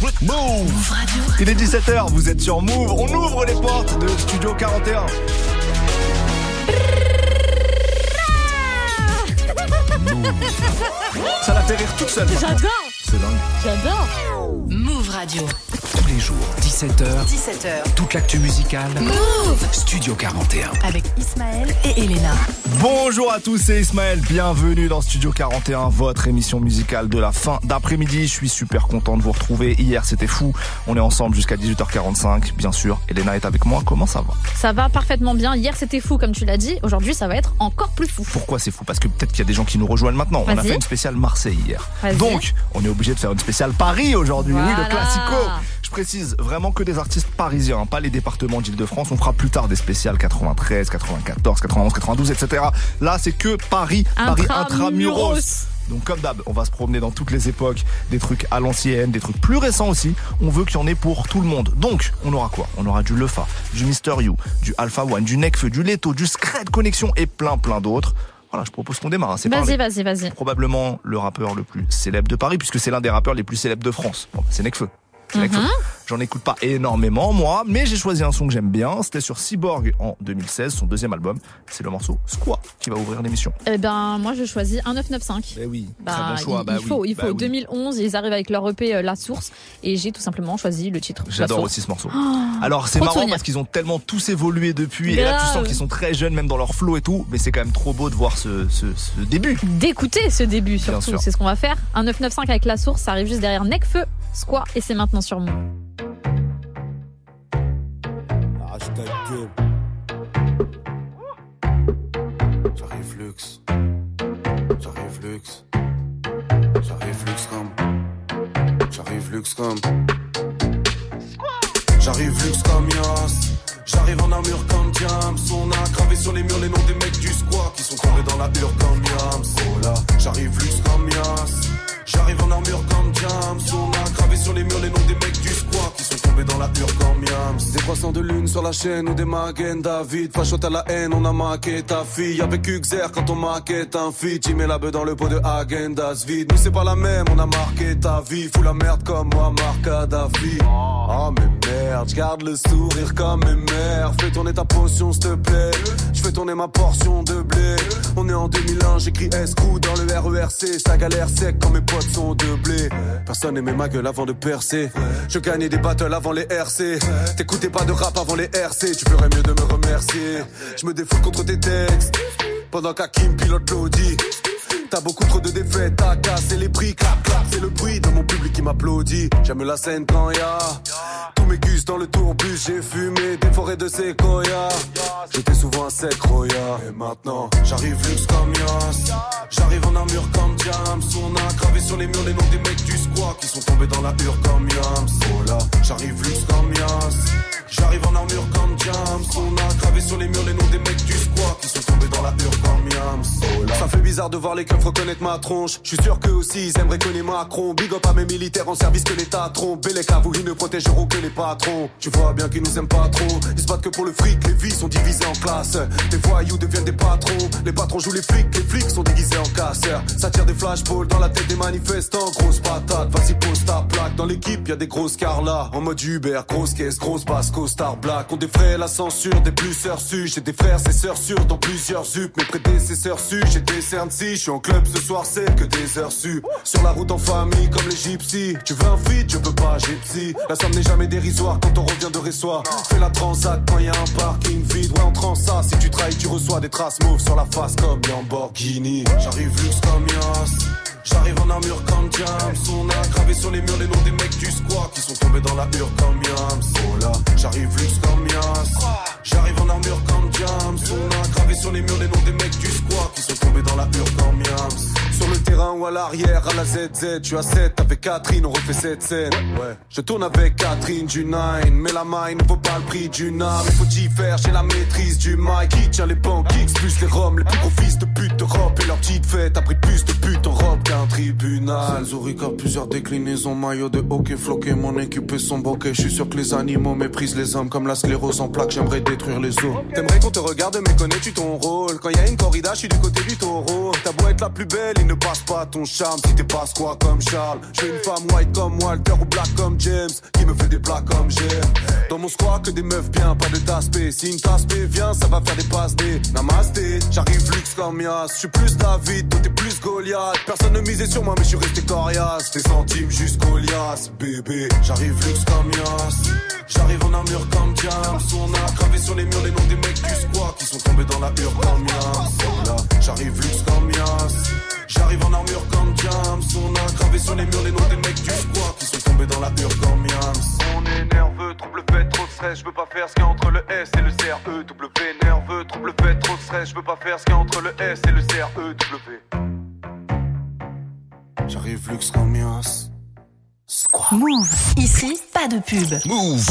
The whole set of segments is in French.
Move Il est 17h, vous êtes sur Move. On ouvre les portes de Studio 41. Ça la fait rire toute seule. J'adore C'est dingue. J'adore Move Radio. Tous les jours, 17h, 17h. toute l'actu musicale. Move Studio 41. Avec Ismaël et Elena. Bonjour à tous, c'est Ismaël. Bienvenue dans Studio 41, votre émission musicale de la fin d'après-midi. Je suis super content de vous retrouver. Hier, c'était fou. On est ensemble jusqu'à 18h45. Bien sûr, Elena est avec moi. Comment ça va? Ça va parfaitement bien. Hier c'était fou comme tu l'as dit. Aujourd'hui ça va être encore plus fou. Pourquoi c'est fou? Parce que peut-être qu'il y a des gens qui nous rejoignent maintenant. On a fait une spéciale Marseille hier. Donc, on est obligé de faire une spéciale Paris aujourd'hui. Oui, Voilà. le classico. Je précise vraiment que des artistes parisiens, hein, pas les départements d'Île-de-France. On fera plus tard des spéciales 93, 94, 91, 92, etc. Là, c'est que Paris, Paris intramuros. Donc comme d'hab, on va se promener dans toutes les époques, des trucs à l'ancienne, des trucs plus récents aussi. On veut qu'il y en ait pour tout le monde. Donc, on aura quoi? On aura du Lefa, du Mister You, du Alpha One, du Necfeu, du Leto, du Scred Connection et plein plein d'autres. Voilà, je propose qu'on démarre. hein. C'est Vas-y, vas-y, vas-y. probablement le rappeur le plus célèbre de Paris, puisque c'est l'un des rappeurs les plus célèbres de France. Bon, bah, c'est Necfeu. C'est Necfeu. Mhm. J'en écoute pas énormément, moi, mais j'ai choisi un son que j'aime bien. C'était sur Cyborg en 2016, son deuxième album. C'est le morceau Squat qui va ouvrir l'émission. Eh ben moi je choisis 1995. Ben oui, Bah, très bon choix. il, bah il oui, faut, il bah faut. oui. 2011, ils arrivent avec leur EP euh, La Source et j'ai tout simplement choisi le titre. J'adore aussi ce morceau. Alors c'est marrant parce qu'ils ont tellement tous évolué depuis et là tu sens qu'ils sont très jeunes même dans leur flow et tout, mais c'est quand même trop beau de voir ce, ce, ce début. D'écouter ce début surtout, c'est ce qu'on va faire. Un 995 avec La Source, ça arrive juste derrière Necfeu, Squat et c'est maintenant sur moi. Hashtag gueule. J'arrive luxe. J'arrive luxe. J'arrive luxe comme. J'arrive luxe comme. J'arrive luxe comme Yas. J'arrive en armure comme Diams. On a gravé sur les murs les noms des mecs du squat qui sont tombés dans la hure comme Yams. Oh là, j'arrive luxe comme. J'arrive en armure comme Diams. On a gravé sur les murs les noms des mecs du squat qui sont dans la hure comme. Des croissants de lune sur la chaîne ou des Magen David. Fachote à la haine, on a maqué ta fille. Avec Uxer quand on maquette un feat. J'y mets la bœuf dans le pot de Agendas vide. Nous c'est pas la même, on a marqué ta vie. Fous la merde comme moi, Marc Kadhafi. Oh mais merde, j'garde le sourire comme mes mères. Fais tourner ta potion s'il te plaît. Je fais tourner ma portion de blé. On est en 2001, j'écris S-Coup dans le RERC. Ça galère sec quand mes potes sont de blé. Personne aimait ma gueule avant de percer. Je gagnais des battles avant les RC. T'écoutais pas de rap avant les RC. Tu ferais mieux de me remercier. Je me défoule contre tes textes. Pendant qu'Hakim pilote l'audi. T'as beaucoup trop de défaites, t'as cassé les prix, clap clap, c'est le bruit de mon public qui m'applaudit. J'aime la scène quand y'a tous mes gus dans le tourbus, j'ai fumé des forêts de séquoia. J'étais souvent un sec roya. Et maintenant, j'arrive luxe comme Yas. J'arrive en armure comme Diams. On a gravé sur les murs les noms des mecs du squat qui sont tombés dans la hure comme Yams. Oh j'arrive luxe comme. J'arrive en armure comme Diams. On a gravé sur les murs les noms des mecs du squat qui sont tombés dans la hure comme Yams. Oh ça fait bizarre de voir les keufs reconnaître ma tronche. Je suis sûr qu'eux aussi ils aimeraient connaître Macron. Big up à mes militaires en service que l'État trompe. Et les cavous, ils ne protégeront les patrons. Tu vois bien qu'ils nous aiment pas trop. Ils se battent que pour le fric, les vies sont divisées en classes. Les voyous deviennent des patrons. Les patrons jouent les flics, les flics sont déguisés en casseurs. Ça tire des flashballs dans la tête des manifestants. Grosse patate, vas-y pose ta plaque. Dans l'équipe, y a des grosses carlas. En mode Uber, grosse caisse, grosse basse, star black. On défraie la censure des plus sœurs su. J'ai des frères et sœurs sûrs dans plusieurs zup. Mes prédécesseurs su, j'ai des cernes si. Je suis en club ce soir, c'est que des heures su. Sur la route en famille comme les gypsies. Tu veux un feed, je peux pas, j'ai psy. La somme n'est jamais dérisoire quand on revient de Ressoir. Fais la transac quand y a un parking vide. Ouais, en ça. Si tu trahis, tu reçois des traces mauves sur la face comme Lamborghini. J'arrive luxe comme Yas. J'arrive en armure comme Diams. On a gravé sur les murs les noms des mecs du squat qui sont tombés dans la hure comme Yams. Oh là, j'arrive luxe comme Yas. J'arrive en armure comme Diams. On a gravé sur les murs les noms des mecs du squat qui sont tombés dans la hure comme Yams. Sur le terrain ou à l'arrière, à la ZZ, tu as 7 avec Catherine, on refait cette scène. Ouais. Je tourne avec Catherine du 9, mais la maille ne vaut pas le prix d'une âme. Il faut y faire, j'ai la maîtrise du mic. Qui tient les pancakes, plus les roms, les plus gros fils de pute d'Europe. Et leur petite fête a pris plus de pute en robe qu'un tribunal. Zurich a plusieurs déclinaisons, maillot de hockey floqué. Mon équipe est son bokeh. Je suis sûr que les animaux méprisent les hommes comme la sclérose en plaques. J'aimerais détruire les os. T'aimerais qu'on te regarde, mais connais-tu ton rôle? Quand y a une corrida, je suis du côté du taureau. T'as beau être la plus belle, il ne passe pas ton charme si t'es pas quoi comme Charles. J'ai une femme white comme Walter ou black comme James qui me fait des plats comme j'aime. Dans mon squat que des meufs bien, pas de taspé. Si une tasse vient, ça va faire des passes des namasté. J'arrive luxe comme Yas, je suis plus David, toi t'es plus Goliath. Personne ne misait sur moi, mais je suis resté coriace. Des centimes jusqu'au lias, bébé. J'arrive luxe comme Yas. J'arrive en armure comme James. On a gravé sur les murs les noms des mecs du squat qui sont tombés dans la hure comme Yas. J'arrive luxe comme Yas. J'arrive en armure comme James. On a gravé sur les murs les noms des mecs du squat qui sont tombés dans la hure comme Yams. On est nerveux, trouble fait, trop de stress. Je veux pas faire ce qu'il y a entre le S et le CRE. W nerveux, trouble fait, trop de stress. Je veux pas faire ce qu'il y a entre le S et le CRE. J'arrive luxe comme. Squat. Move. Ici, pas de pub. Move.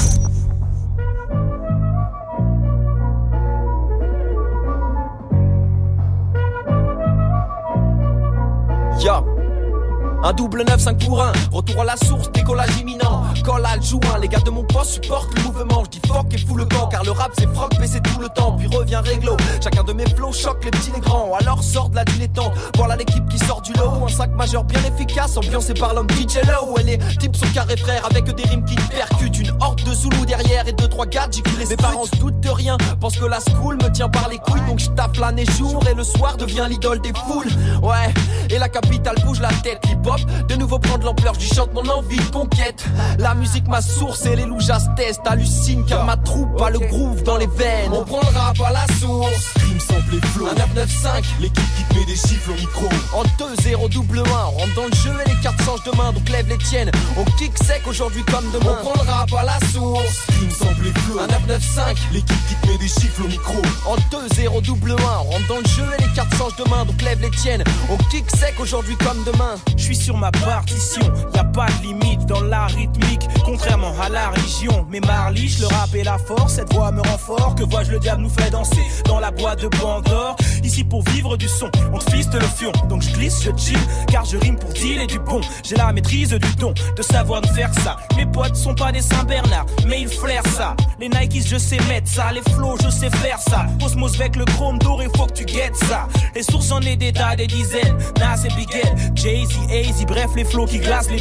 Un double 9, 5 pour 1. Retour à la source, décollage imminent. Call à joint, les gars de mon poste supportent le mouvement. Je dis fuck et fous le camp, car le rap c'est froc, mais c'est tout le temps. Puis revient réglo. Chacun de mes flows choque les petits, les grands. Alors sort de la dilettante. Voilà l'équipe qui sort du lot. Un sac majeur bien efficace, ambiancé par l'homme DJ Low. Et les types sont carrés frères avec des rimes qui percutent. Une horde de Zoulou derrière et deux, trois gars, j'ai les Mes parents se doutent de rien, pensent que la school me tient par les couilles. Donc je tape l'année jour et le soir devient l'idole des foules. Ouais, et la capitale bouge la tête, de nouveau prendre l'ampleur, du chante mon envie de conquête. La musique, ma source et les loups test. Hallucine car ma troupe a le groove dans les veines. On prend le rap à la source. Crime sample flow. Un 995. L'équipe qui te met des chiffres au micro. En 2-0 double 1. On rentre dans le jeu et les cartes changent de main. Donc lève les tiennes. On kick sec aujourd'hui comme demain. On prend le rap à la source. Crime sample et flow. Un 995. L'équipe qui te met des chiffres au micro. En 2-0 double 1. On rentre dans le jeu et les cartes changent de main. Donc lève les tiennes. On kick sec aujourd'hui comme demain. Je suis sur ma partition. Y a pas de limite dans la rythmique, contrairement à la religion. Mais Marliche, le rap et la force, cette voix me rend fort. Que vois-je, le diable nous fait danser dans la boîte de Ici pour vivre du son, on te fiste le fion. Donc je glisse, je chill, car je rime pour deal et du bon. J'ai la maîtrise du don, de savoir de faire ça. Mes potes sont pas des Saint-Bernard, mais ils flairent ça. Les Nikes, je sais mettre ça. Les flows, je sais faire ça. Osmos avec le chrome doré, faut que tu guettes ça. Les sources, j'en ai des tas, des dizaines. Nas et Bigel, Jay-Z, AZ, bref, les flows qui glacent les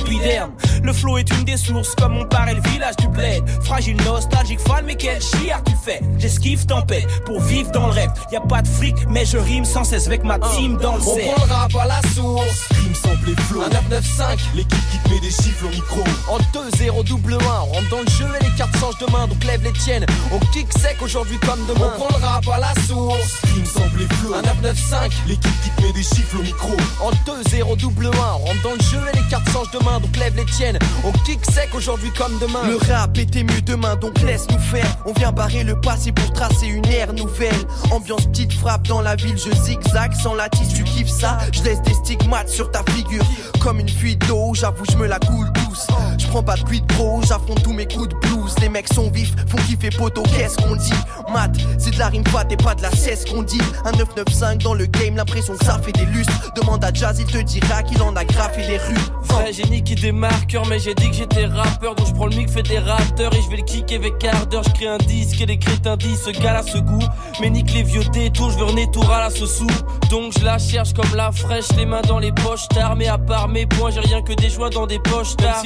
le flow est une des sources, comme on paraît le village du bled. Fragile, nostalgique, fan, mais quel chiard tu fais? J'esquive tempête pour vivre dans le rêve. Pas de fric, mais je rime sans cesse avec ma team dans le On prend le rap à la source. Rime sample et flow. Un 995. L'équipe qui te met des chiffres au micro. En 2-0 double 1. On rentre dans le jeu et les cartes changent de main. Donc lève les tiennes. On kick sec aujourd'hui comme demain. On prend le rap à la source. Rime sample et flow. Un 995. L'équipe qui te met des chiffres au micro. En 2-0 double 1. On rentre dans le jeu et les cartes changent de main. Donc lève les tiennes. On kick sec aujourd'hui comme demain. Le rap était mieux demain, donc laisse-nous faire. On vient barrer le passé pour tracer une ère nouvelle. Ambiance petite frappe dans la ville, je zigzag sans la tisse, tu kiffes ça. Je laisse des stigmates sur ta figure. Comme une fuite d'eau, j'avoue, je me la coule douce. Je prends pas de quid pro, j'affronte tous mes coups de blues. Les mecs sont vifs, font kiffer poteau, qu'est-ce qu'on dit? Mat, c'est de la rime fat et pas de la cesse qu'on dit. Un 995 dans le game, l'impression que ça fait des lustres. Demande à Jazz, il te dira qu'il en a graffé les rues. Vrai génie qui démarque mais j'ai dit que j'étais rappeur, donc je prends le mic fédérateur et je vais le kicker avec ardeur. Je crée un disque et les crétins disent ce gars là ce goût. Mais nique les vieux détours, je veux renaître tout à la ce sou. Donc je la cherche comme la fraîche, les mains dans les poches tard. Mais à part mes points, j'ai rien que des joies dans des poches tard.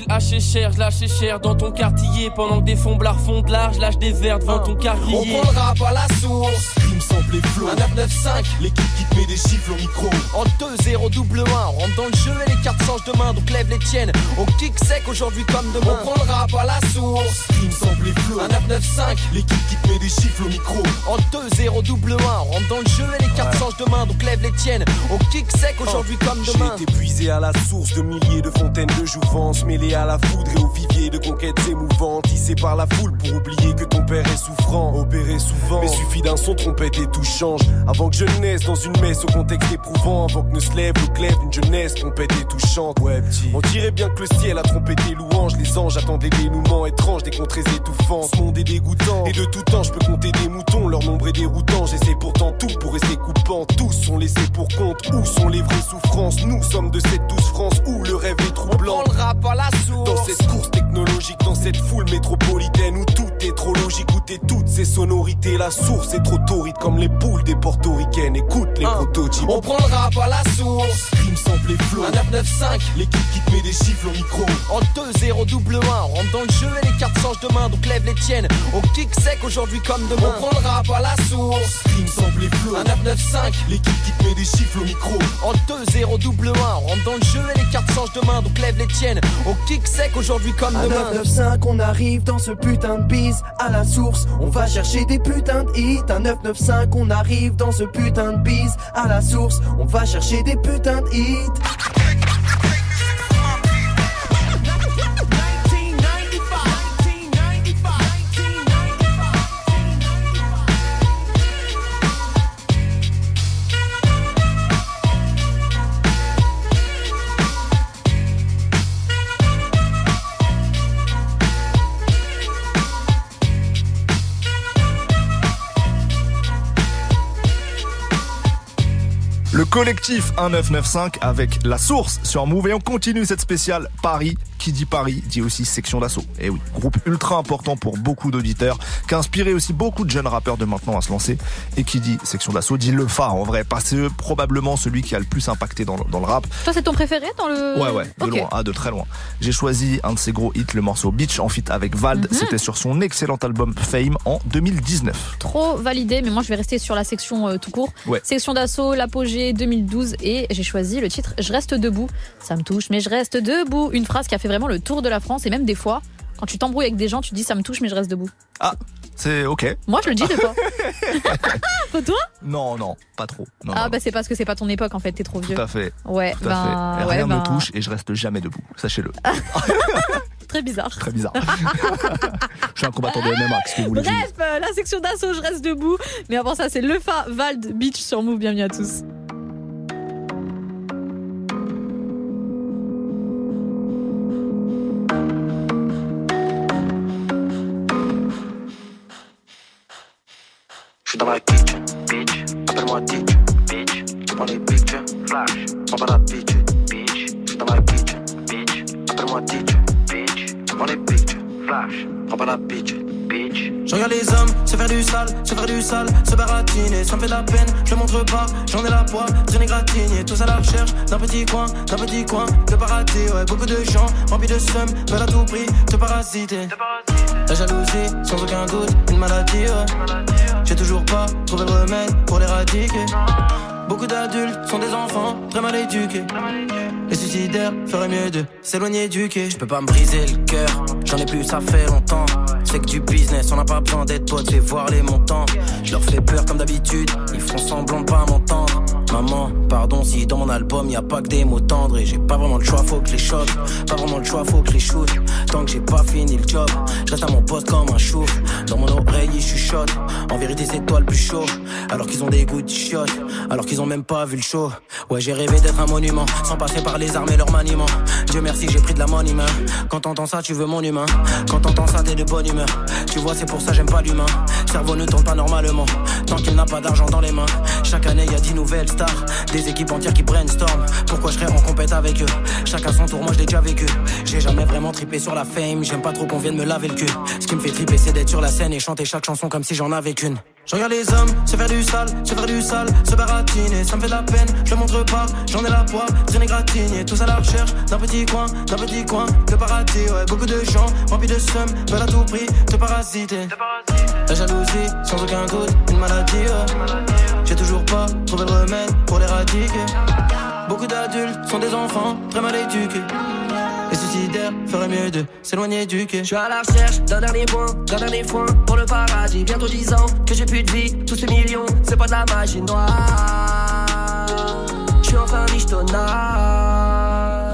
Si le cher, je lâche cher dans ton quartier. Pendant que des fonds blards font de large, lâche des verres devant ton carrier. On prend le rap à la source. Rime sample et flow. Un 995. L'équipe qui te met des chiffres au micro. En 2-0 double 1. On rentre dans le jeu et les cartes changent de main. Donc lève les tiennes. On kick sec aujourd'hui comme demain. On prend le rap à la source. Rime sample et flow. Un 995. L'équipe qui te met des chiffres au micro. En 2-0 double 1. On rentre dans le jeu et les cartes changent de main. Donc lève les tiennes. On kick sec aujourd'hui comme demain. J'ai été puisé à la source de milliers de fontaines de jouvence. Mêlé à la foudre au vivier de conquêtes émouvantes. Tissé par la foule pour oublier que ton père est souffrant. Opéré souvent. Mais suffit d'un son trompette et tout change. Avant que je naisse dans une messe au contexte éprouvant. Avant que ne se lève le glaive d'une jeunesse trompette et touchante. Ouais, petit. On dirait bien que le ciel a trompé tes louanges. Les anges attendent des dénouements étranges, des contrées étouffants. Ce monde est dégoûtant. Et de tout temps, je peux compter des moutons. Leur nombre est déroutant. J'essaie pourtant tout pour rester coupant. Tous sont laissés pour compte. Où sont les vraies souffrances? Nous sommes de cette douce France où le rêve est troublant. On le rap à la source. Dans cette course technologique, dans cette foule métropolitaine où tout est trop logique, où t'es toutes ces sonorités. La source est trop torride comme les poules des portoricaines. Écoute les Un. prototypes. On prend le rap à la source. Sample les flots. Un 995, l'équipe qui te met des chiffres au micro. En 2-0 double 1, on rentre dans le jeu et les cartes changent de main, donc lève les tiennes. On kick sec aujourd'hui comme demain. On prend le rap à la source. Rime sample les flots. Un 995, l'équipe qui te met des chiffres au micro. En 2-0 double 1, on rentre dans le jeu et les cartes changent de main, donc lève les tiennes. On kick sec aujourd'hui comme À demain. 995, on arrive dans ce putain de bise à la source. On va chercher des putains de hits. À 995, on arrive dans ce putain de bise à la source. On va chercher des putains de hits. Le collectif 1995 avec la source sur Move et on continue cette spéciale Paris. Qui dit Paris dit aussi section d'assaut. Et oui, groupe ultra important pour beaucoup d'auditeurs, qui a inspiré aussi beaucoup de jeunes rappeurs de maintenant à se lancer. Et qui dit section d'assaut dit le phare en vrai, parce que probablement celui qui a le plus impacté dans, le- dans le rap. Toi, c'est ton préféré dans le. Ouais, ouais, de loin, ah, de très loin. J'ai choisi un de ses gros hits, le morceau Beach en feat avec Vald. Mhm. C'était sur son excellent album Fame en 2019. Trop validé, mais moi je vais rester sur la section euh, tout court. Ouais. Section d'assaut, l'apogée 2012 et j'ai choisi le titre Je reste debout. Ça me touche, mais je reste debout. Une phrase qui a fait vraiment le tour de la France et même des fois, quand tu t'embrouilles avec des gens, tu dis ça me touche, mais je reste debout. Ah, c'est ok. Moi je le dis des fois. Pas toi? Non, non, pas trop. Non, Ah non, bah c'est parce que c'est pas ton époque en fait, t'es trop vieux. tout à fait. Ouais, Tout à ben, fait. ouais, Rien ben, me touche et je reste jamais debout. Sachez-le. Très bizarre. Très bizarre. je suis un combattant de MMA, que vous voulez Bref, la section d'assaut, je reste debout. Mais avant ça, c'est Lefa Vald Beach sur Move. Bienvenue à tous. Je suis dans la kitchen, bitch. Appelle-moi Ditch, bitch. Tu prends les pictures, flash. Prends pas la bitch, bitch. Je suis dans la kitchen, bitch. Appelle-moi Ditch, bitch. Tu prends les pictures, flash. Prends pas la bitch, bitch. Je regarde les hommes se faire du sale, se faire du sale, se baratiner, ça me fait de la peine, je le montre pas, j'en ai la poids, traîner gratigné, tous à la recherche d'un petit coin, d'un petit coin, de paradis, ouais, beaucoup de gens, remplis de seum, veulent à tout prix te parasiter. La jalousie, sans aucun doute, une maladie, ouais. J'ai toujours pas trouvé le remède pour l'éradiquer. Beaucoup d'adultes sont des enfants très mal éduqués. Les suicidaires feraient mieux de s'éloigner du quai. Je peux pas me briser le cœur, j'en ai plus, ça fait longtemps. C'est que du business, on n'a pas besoin d'être potes, fais voir les montants. Je leur fais peur comme d'habitude, ils font semblant de pas m'entendre. Maman, pardon si dans mon album y a pas que des mots tendres et j'ai pas vraiment le choix, faut que je les choque. Pas vraiment le choix, faut que je les shoot. Tant que j'ai pas fini le job, reste à mon poste comme un chou. Dans mon oreille, ils chuchotent. En vérité, c'est toi le plus chaud. Alors qu'ils ont des goûts de chiottes, alors qu'ils ont même pas vu le show. Ouais, j'ai rêvé d'être un monument, sans passer par les armes et leur maniement. Dieu merci, j'ai pris de la money, main. Quand t'entends ça, tu veux mon humain. Quand t'entends ça, t'es de bonne humeur. Tu vois, c'est pour ça, j'aime pas l'humain. Cerveau ne tourne pas normalement, tant qu'il n'a pas d'argent dans les mains. Chaque année, y a dix nouvelles stars, des équipes entières qui brainstorm. Pourquoi je serais en compète avec eux? Chacun son tour, moi je l'ai déjà vécu. J'ai jamais vraiment trippé sur la fame, j'aime pas trop qu'on vienne me laver le cul. Ce qui me fait tripper, c'est d'être sur la scène et chanter chaque chanson comme si j'en avais qu'une. Je regarde les hommes se faire du sale, se faire du sale, se baratiner, ça me fait de la peine, je le montre pas, j'en ai la poids, traîner gratigné, tous à la recherche d'un petit coin, d'un petit coin, de paradis, beaucoup de gens, remplis de seum, veulent à tout prix te parasiter. La jalousie, sans aucun doute, une maladie. J'ai toujours pas trouvé le remède pour l'éradiquer. Beaucoup d'adultes sont des enfants très mal éduqués. Les suicidaires feraient mieux de s'éloigner du quai. Je suis à la recherche d'un dernier point, d'un dernier point pour le paradis. Bientôt 10 ans que j'ai plus de vie, tous ces millions, c'est pas de la magie noire. Je suis enfin michetonnard.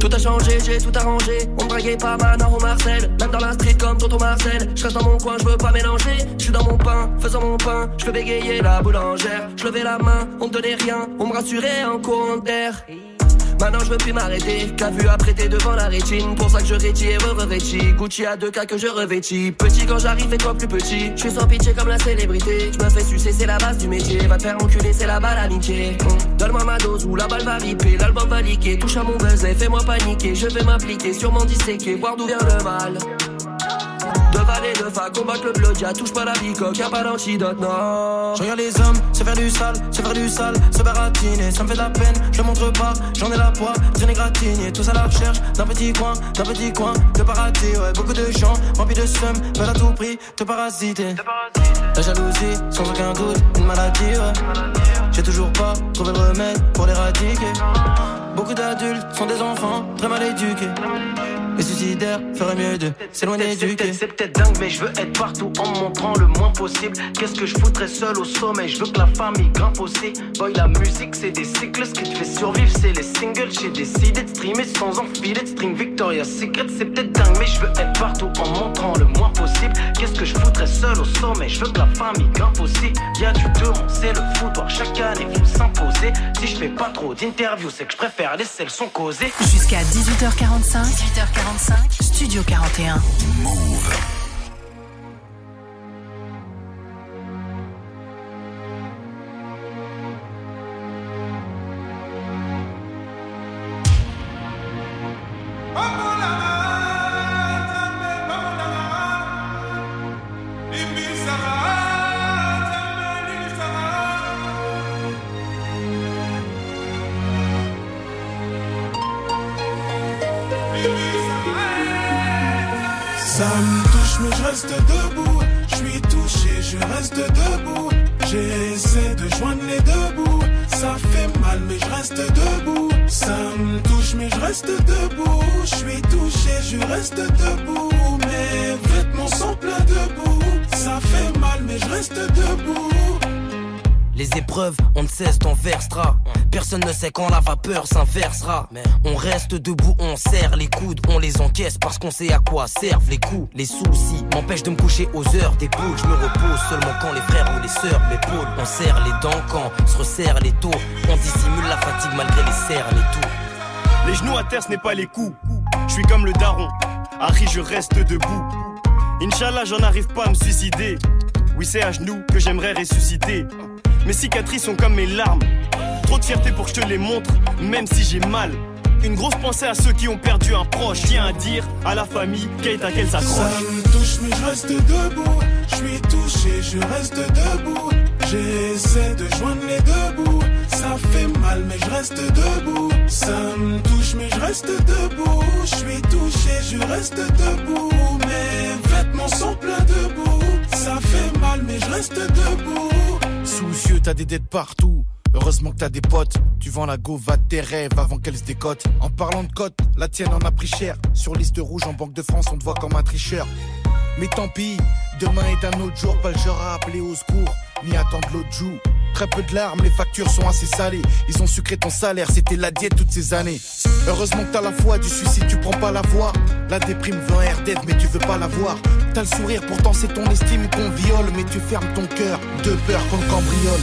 Tout a changé, j'ai tout arrangé. On me draguait pas Manon ou Marcel. Même dans la street comme Tonton Marcel. Je reste dans mon coin, je veux pas mélanger. Je suis dans mon pain, faisant mon pain. Je peux bégayer la boulangère. Je levais la main, on me donnait rien. On me rassurait en courant d'air. Maintenant je veux plus m'arrêter, qu'a vu apprêter devant la rétine. Pour ça que je rétis et Gucci à deux cas que je revêtis. Petit quand j'arrive et toi plus petit? Je suis sans pitié comme la célébrité. Je me fais sucer c'est la base du métier. Va te faire enculer c'est la balle amitié Hum, Donne-moi ma dose ou la balle va riper L'album va liquer, touche à mon buzz et fais-moi paniquer. Je vais m'appliquer, sûrement disséquer Voir d'où vient le mal De valet de fac, combattre le blood, y'a touche pas la bicoque, y'a pas d'antidote, non. Je regarde les hommes, se faire du sale, se faire du sale, se baratiner, ça me fait de la peine, je montre pas, j'en ai la poids, rien n'est gratigné, tous à la recherche d'un petit coin, d'un petit coin de paradis, ouais, beaucoup de gens remplis de seum, veulent à tout prix te parasiter. La jalousie, sans aucun doute, une maladie, ouais. J'ai toujours pas trouvé le remède pour l'éradiquer. Beaucoup d'adultes sont des enfants très mal éduqués. Les suicidaires feraient mieux de s'éloigner du quai. C'est peut-être dingue, mais je veux être partout en montrant le moins possible. Qu'est-ce que je foutrais seul au sommet? Je veux que la famille grimpe aussi. Boy, la musique, c'est des cycles. Ce qui te fait survivre, c'est les singles. J'ai décidé de streamer sans enfiler de string Victoria's Secret. C'est peut-être dingue, mais je veux être partout en montrant le moins possible. Qu'est-ce que je foutrais seul au sommet? Je veux que la famille grimpe aussi. Y'a du demande, c'est le foutoir. Chaque année, faut s'imposer. Si je fais pas trop d'interviews, c'est que je préfère laisser le son causer. Jusqu'à 18h45. 18h45. Studio 41. Move. Touche mais je reste debout. Je suis touché, je reste debout. J'essaie de joindre les deux bouts. Ça fait mal mais je reste debout. Ça me touche mais je reste debout. Je suis touché, je reste debout. Mes vêtements sont pleins de boue. Ça fait mal mais je reste debout Les épreuves, on ne cesse d'en versera. Personne ne sait quand la vapeur s'inversera. On reste debout, on serre les coudes, on les encaisse parce qu'on sait à quoi servent les coups. Les soucis m'empêchent de me coucher aux heures des. Je me repose seulement quand les frères ou les sœurs m'épaulent. On serre les dents quand se resserre les taux. On dissimule la fatigue malgré les cernes et tout. Les genoux à terre, ce n'est pas les coups. Je suis comme le daron. Harry, je reste debout. Inch'Allah, j'en arrive pas à me suicider. Oui, c'est à genoux que j'aimerais ressusciter. Mes cicatrices sont comme mes larmes. Trop de fierté pour que je te les montre, même si j'ai mal. Une grosse pensée à ceux qui ont perdu un proche. Tiens à dire à la famille Kate à qu'elle Ça s'accroche. me touche mais je reste debout Je suis touché, je reste debout J'essaie de joindre les deux bouts Ça fait mal mais je reste debout Ça me touche mais je reste debout Je suis touché, je reste debout Mes vêtements sont pleins de boue Ça fait mal mais je reste debout Soucieux, t'as des dettes partout. Heureusement que t'as des potes. Tu vends la go, va tes rêves avant qu'elle se décote. En parlant de cote, la tienne en a pris cher. Sur liste rouge en Banque de France, on te voit comme un tricheur. Mais tant pis, demain est un autre jour, pas le genre à appeler au secours, ni attendre l'autre joue. Très peu de larmes, les factures sont assez salées. Ils ont sucré ton salaire, c'était la diète toutes ces années. Heureusement que t'as la foi du suicide, tu prends pas la voix. La déprime veut un air mais tu veux pas la voir. T'as le sourire, pourtant c'est ton estime qu'on viole, mais tu fermes ton cœur de peur qu'on le cambriole.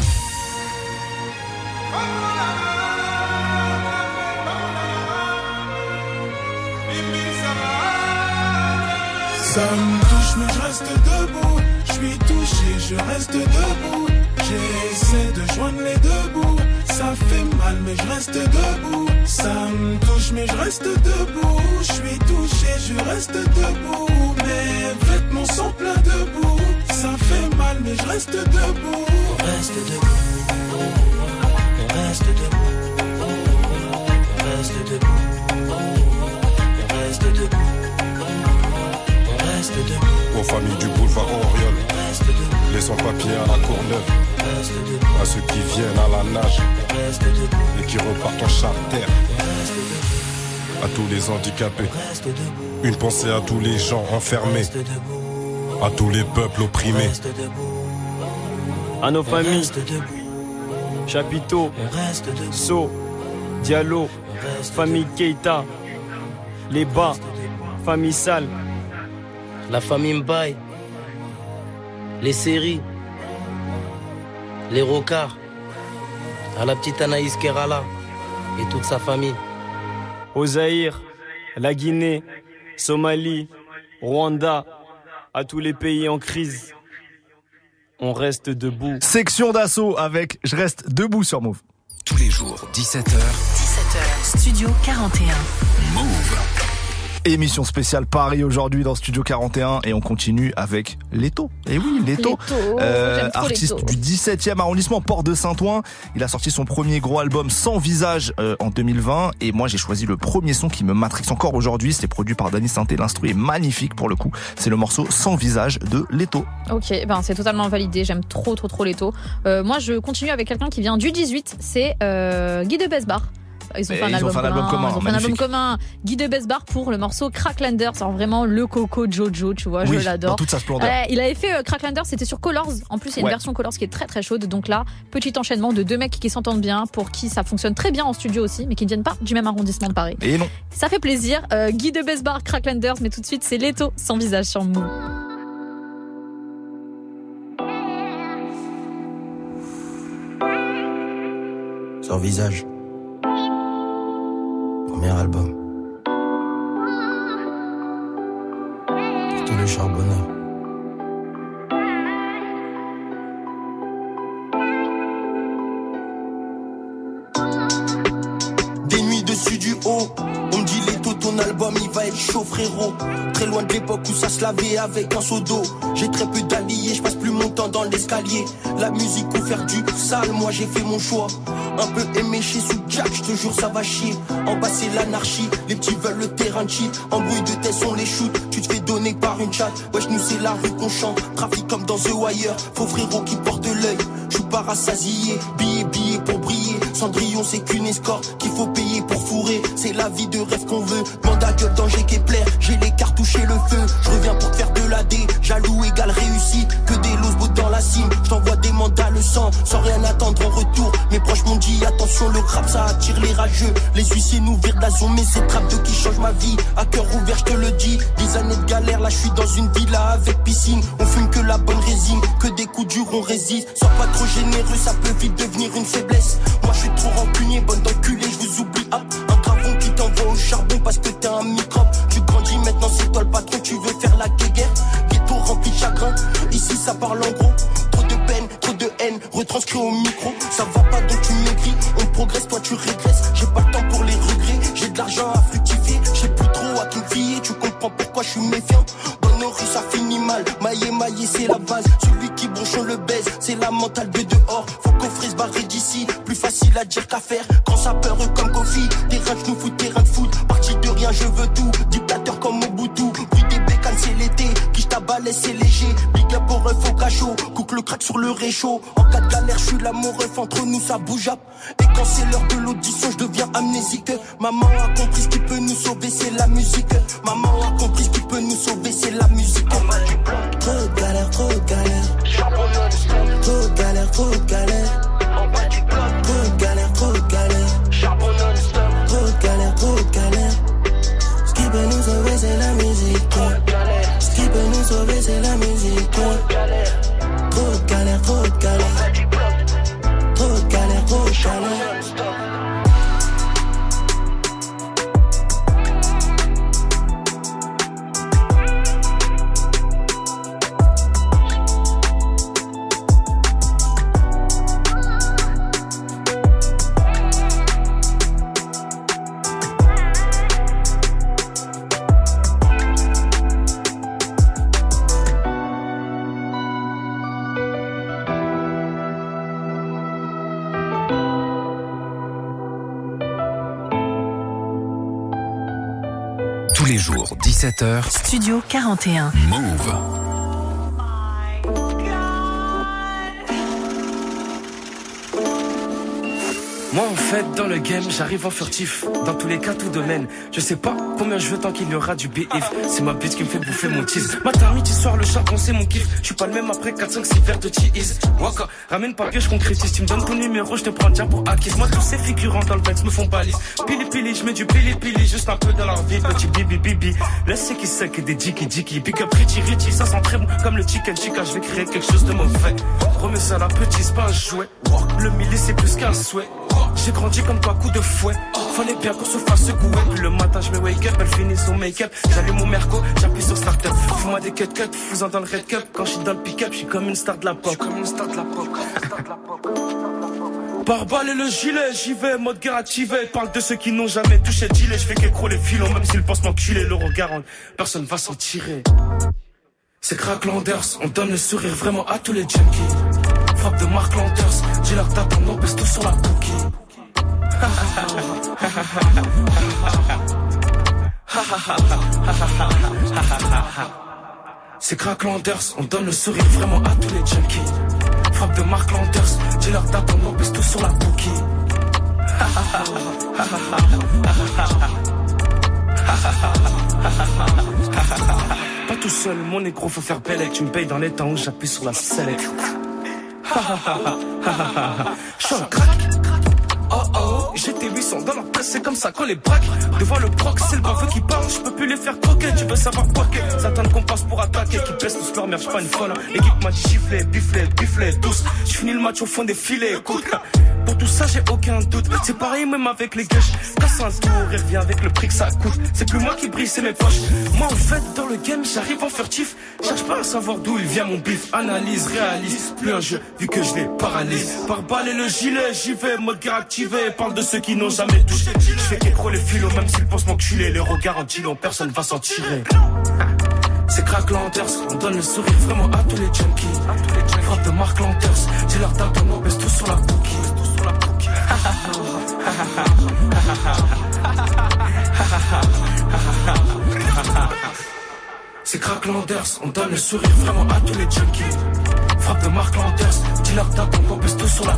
Ça me touche mais je reste debout Je suis touché, je reste debout J'essaie de joindre les deux bouts Ça fait mal mais je reste debout Ça me touche mais je reste debout Je suis touché, je reste debout Mes vêtements sont pleins de boue Ça fait mal mais je reste debout reste debout. Reste debout. Reste debout. Reste debout. Aux familles du boulevard Oriol, les sans-papiers à la Courneuve, à ceux qui viennent à la nage. Et qui repartent en charter, à tous les handicapés, une pensée à tous les gens enfermés, à tous les peuples opprimés. À nos familles, Chapiteau, So, Diallo, famille Keita, les bas, famille Sale, La famille Mbaye. Les séries. Les rocards. À la petite Anaïs Kerala. Et toute sa famille. au Zaïre, la Guinée, Somalie, Rwanda, à tous les pays en crise. On reste debout. Section d'assaut avec Je reste debout sur Move. Tous les jours, 17h, 17h. Studio 41. Move. Émission spéciale Paris aujourd'hui dans Studio 41 et on continue avec Leto. Et oui, Leto, euh, artiste du 17e arrondissement, Port de Saint-Ouen. Il a sorti son premier gros album Sans Visage euh, en 2020 et moi j'ai choisi le premier son qui me matrixe encore aujourd'hui. C'est produit par Danny Sainté, l'instru est magnifique pour le coup. C'est le morceau Sans Visage de Leto. Ok, ben c'est totalement validé. J'aime trop trop trop Leto. Euh, moi je continue avec quelqu'un qui vient du 18, c'est euh, Guy de Besbar. Ils ont fait un, album, commun. Ils ont fait un album commun. Guy de Besbar pour le morceau Cracklanders. C'est vraiment le coco Jojo, tu vois, je l'adore. toute sa splendeur. il avait fait euh, Cracklanders, c'était sur Colors. En plus, il y a une version Colors qui est très très chaude. Donc là, petit enchaînement de deux mecs qui s'entendent bien, pour qui ça fonctionne très bien en studio aussi, mais qui ne viennent pas du même arrondissement de Paris. Et non. Ça fait plaisir. Euh, Guy de Besbar, Cracklanders, mais tout de suite, c'est Leto sans visage sur Mou. Sans visage premier album. Pour tous. Chaud frérot. Très loin de l'époque où ça se lavait avec un seau d'eau. J'ai très peu d'alliés, je passe plus mon temps dans l'escalier. La musique ou faire du sale, moi j'ai fait mon choix. Un peu éméché sous Jack, je te jure ça va chier. En bas c'est l'anarchie, les petits veulent le terrain de. En bruit de tête on les shoot, tu te fais donner par une chatte. Wesh nous c'est la rue qu'on chante, trafic comme dans The Wire. Faux frérot qui porte l'œil, je suis pas rassasié. Billet, billet pour Cendrillon c'est qu'une escorte qu'il faut payer pour fourrer. C'est la vie de rêve qu'on veut, mandat gueule danger Kepler. J'ai les cartouches et le feu, je reviens pour te faire de la D. Jaloux égale réussite, que des lots dans la cime. Je t'envoie des mandats le sang, sans rien attendre en retour. Mes proches m'ont dit attention le rap ça attire les rageux Les huissiers nous virent zone mais c'est trappe de qui change ma vie À cœur ouvert je te le dis Dix années de galère là je suis dans une villa avec piscine On fume que la bonne résine Que des coups durs on résiste Sois pas trop généreux ça peut vite devenir une faiblesse Moi je suis trop rancunier bonne d'enculé je vous oublie. Hop Un gravon qui t'envoie au charbon parce que t'es un microbe. Tu grandis maintenant c'est toi le patron tu veux faire la guerre Ghetto rempli de chagrin Ici ça parle en gros. Trop de peine, trop de haine Retranscrit au micro. Ça va pas donc tu m'écris On progresse toi tu régresses. J'ai pas le temps pour les regrets J'ai de l'argent à fructifier. J'ai plus trop à qui me fier Tu comprends pourquoi je suis méfiant. Dans nos rues ça finit mal. Maillé maillé c'est la base le baise C'est la mentale de dehors Faut qu'offrir se barrer d'ici Plus facile à dire qu'à faire. Quand ça peur comme Kofi Terrain de nous fout, terrain de foot Parti de rien je veux tout Dictateur comme Mobutu. Puis des bécanes c'est l'été Qui je c'est léger. Big up au ref au cachot Couque le crack sur le réchaud. En cas de galère je suis l'amoureux entre nous ça bouge up. Et quand c'est l'heure de l'audition je deviens amnésique. Maman a compris ce qui peut nous sauver c'est la musique. Maman a compris ce qui peut nous sauver c'est la musique. Trop galère, trop galère de galère, 17h, Studio 41. Move. Moi en fait dans le game j'arrive en furtif. Dans tous les cas tout domaine Je sais pas combien je veux tant qu'il y aura du BF C'est ma bitch qui me fait bouffer mon tease. Matin midi soir le charbon c'est mon kiff. Je suis pas le même après 4 5 6 verres de cheese. Waka ramène papier je concrétise. Tu me donnes ton numéro je te prends déjà pour acquise Moi tous ces figurants dans le Benz me font balise Pili pili je mets du pili pili Juste un peu dans leur vie. Petit bibi bibi. Laisse c'est qui sait que des jiki jiki Pick up Richie Richie ça sent très bon Comme le chicken chica je vais créer quelque chose de mauvais. Remets ça à la petite c'est pas un jouet. Le milli c'est plus qu'un souhait j'ai grandi comme toi, coup de fouet. Fallait bien qu'on se fasse secouer. Puis le matin, je me wake up, elle finit son make-up. J'allume mon merco, j'appuie sur start-up. Fous-moi des cut cut, fous-en dans le red cup. Quand je suis dans le pick-up, je suis comme une star de la pop. comme une star de la pop. Par balle et le gilet, j'y vais, mode guerre activé. Parle de ceux qui n'ont jamais touché de gilet. Je fais qu'écro les filons, même s'ils pensent m'enculer. Le regard, personne va s'en tirer. C'est Crack Landers, on donne le sourire vraiment à tous les junkies. Frappe de Mark Landers, j'ai leur on baisse tout sur la cookie. C'est Crack Landers, on donne le sourire vraiment à tous les junkies. Frappe de Mark Landers, j'ai leur on baisse tout sur la cookie. Pas tout seul, mon négro, faut faire belle Tu me payes dans les temps où j'appuie sur la sellette. Je suis un crack. Oh oh, j'étais 800 dans leur place, c'est comme ça qu'on les braque. Devant le proc, c'est le baveux qui parle, je peux plus les faire croquer, tu veux savoir quoi Ça S'attendent qu'on passe pour attaquer, qui baissent tous leur merde, j'suis pas une folle. L'équipe m'a dit gifler, bifler, bifler, tous. J'finis le match au fond des filets, écoute. Pour tout ça, j'ai aucun doute. C'est pareil même avec les gueuches. Casse un tour avec le prix que ça coûte. C'est plus moi qui brille, c'est mes poches. Moi, en fait, dans le game, j'arrive en furtif. Cherche pas à savoir d'où il vient mon bif. Analyse, réalise. Plus un jeu, vu que je les paralyse. Par balle et le gilet, j'y vais, mode guerre activé. Parle de ceux qui n'ont jamais touché. Je fais les philos, même s'ils pensent m'enculer. Le regard en non, personne va s'en tirer. C'est Crack Landers, on donne le sourire vraiment à tous les junkies. Frappe de Mark Landers, j'ai leur on baisse tout sur la cookie. C'est Crack Landers, on donne le sourire vraiment à tous les junkies. Frappe de Mark Landers, dis leur on baisse tout sur la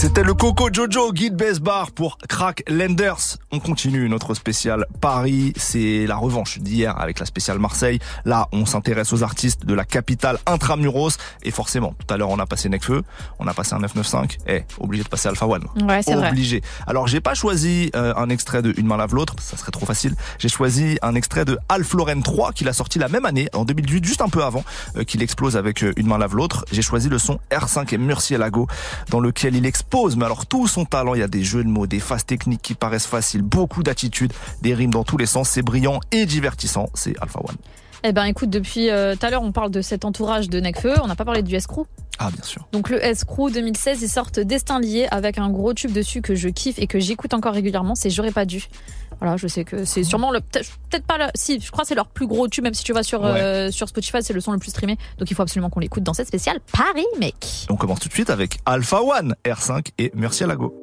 C'était le Coco Jojo, guide best bar pour Crack Lenders. On continue notre spécial Paris. C'est la revanche d'hier avec la spéciale Marseille. Là, on s'intéresse aux artistes de la capitale intramuros. Et forcément, tout à l'heure, on a passé Necfeu, on a passé un 995. Eh, obligé de passer Alpha One. Ouais, c'est Obligé. Alors, j'ai pas choisi euh, un extrait de Une main lave l'autre, ça serait trop facile. J'ai choisi un extrait de Alf Loren 3 qu'il a sorti la même année, en 2018, juste un peu avant euh, qu'il explose avec euh, Une main lave l'autre. J'ai choisi le son R5 et Murcielago, dans lequel il mais alors tout son talent, il y a des jeux de mots, des phases techniques qui paraissent faciles, beaucoup d'attitudes, des rimes dans tous les sens, c'est brillant et divertissant, c'est Alpha One. Eh ben écoute, depuis euh, tout à l'heure on parle de cet entourage de Necfeu, on n'a pas parlé du Escrew. Ah bien sûr. Donc le Escrew 2016, ils sortent Destin lié avec un gros tube dessus que je kiffe et que j'écoute encore régulièrement, c'est J'aurais pas dû. Voilà, je sais que c'est sûrement le peut-être pas là, si je crois que c'est leur plus gros tube même si tu vas sur euh, sur Spotify, c'est le son le plus streamé. Donc il faut absolument qu'on l'écoute dans cette spéciale Paris mec. On commence tout de suite avec Alpha One R5 et Merci à Lago.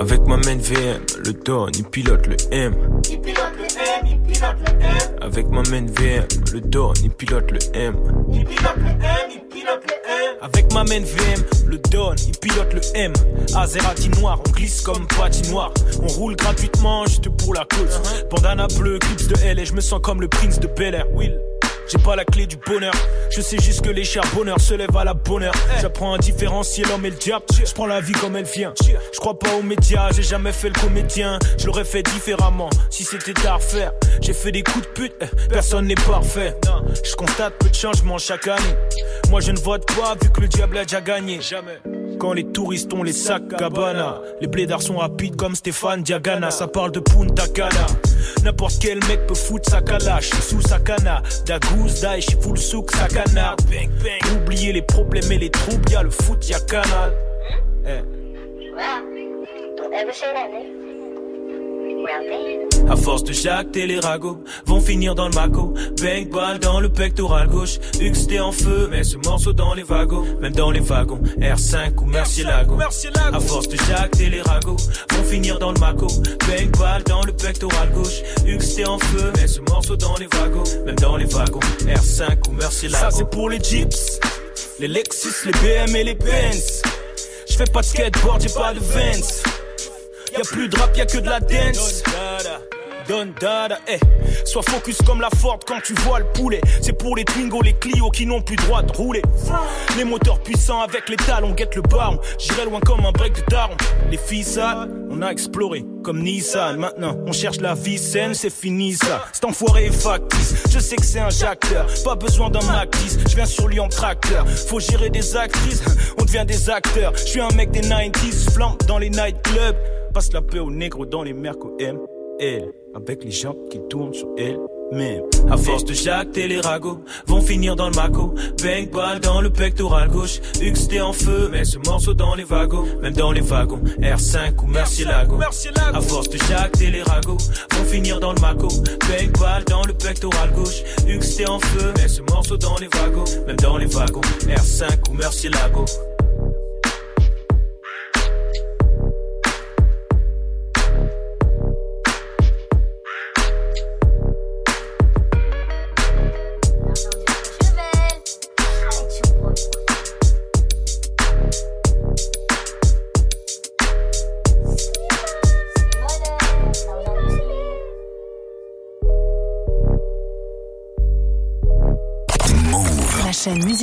Avec ma main VM, le Don, il pilote le M. Il pilote le M, il pilote le M. Avec ma main VM, le Don, il pilote le M. Il pilote le M, il pilote le M. Avec ma main VM, le Don, il pilote le M. Azerati noir, on glisse comme patinoire. On roule gratuitement juste pour la côte. Uh-huh. Bandana bleu, clips de L et je me sens comme le prince de Bel Air. Will. J'ai pas la clé du bonheur. Je sais juste que les charbonneurs se lèvent à la bonne heure. J'apprends à différencier l'homme et le diable. Je prends la vie comme elle vient. Je crois pas aux médias, j'ai jamais fait le comédien. Je l'aurais fait différemment si c'était à refaire. J'ai fait des coups de pute, eh, personne n'est parfait. Je constate peu de changements chaque année. Moi je ne vote pas vu que le diable a déjà gagné. Jamais. Quand les touristes ont les sacs Cabana, les blédards sont rapides comme Stéphane Diagana. Ça parle de Punta Cana. N'importe quel mec peut foutre sa calache sous sa cana. Dagouz, Daesh, full souk, sa canard. Bang, bang. Oubliez les problèmes et les troubles, y'a le foot, y'a canal. Eh. Don't ever say that, nigga. À force de jacter les ragots vont finir dans le maco. Bang ball dans le pectoral gauche. XT en feu, mais ce morceau dans les wagons, même dans les wagons. R5 ou Lago À force de jacter les ragots vont finir dans le maco. Bang ball dans le pectoral gauche. XT en feu, mais ce morceau dans les wagons, même dans les wagons. R5 ou Lago Ça c'est pour les Jeeps, les Lexus, les BM et les Benz. Je fais pas de skateboard, j'ai pas de Vans. Y'a plus de rap, y'a que de la dance. Don dada, eh. Sois focus comme la Ford quand tu vois le poulet. C'est pour les Twingo, les Clio qui n'ont plus droit de rouler. Les moteurs puissants avec les talons, guette le baron. J'irai loin comme un break de daron. Les filles on a exploré comme Nissan. Maintenant, on cherche la vie saine, c'est fini ça. C'est enfoiré et factice. Je sais que c'est un jacteur, pas besoin d'un 10. Je viens sur lui en tracteur. Faut gérer des actrices, on devient des acteurs. Je suis un mec des 90s, flambe dans les nightclubs. Passe la paix aux négros dans les mercos M. Elle, avec les gens qui tournent sur elle. Mais à force de jacter les ragots vont finir dans le maco. Bang ball dans le pectoral gauche. XT en feu, mais ce morceau dans les wagons, même dans les wagons. R5 ou Lago À force de jacter les ragots vont finir dans le maco. Bang ball dans le pectoral gauche. XT en feu, mais ce morceau dans les wagons, même dans les wagons. R5 ou Lago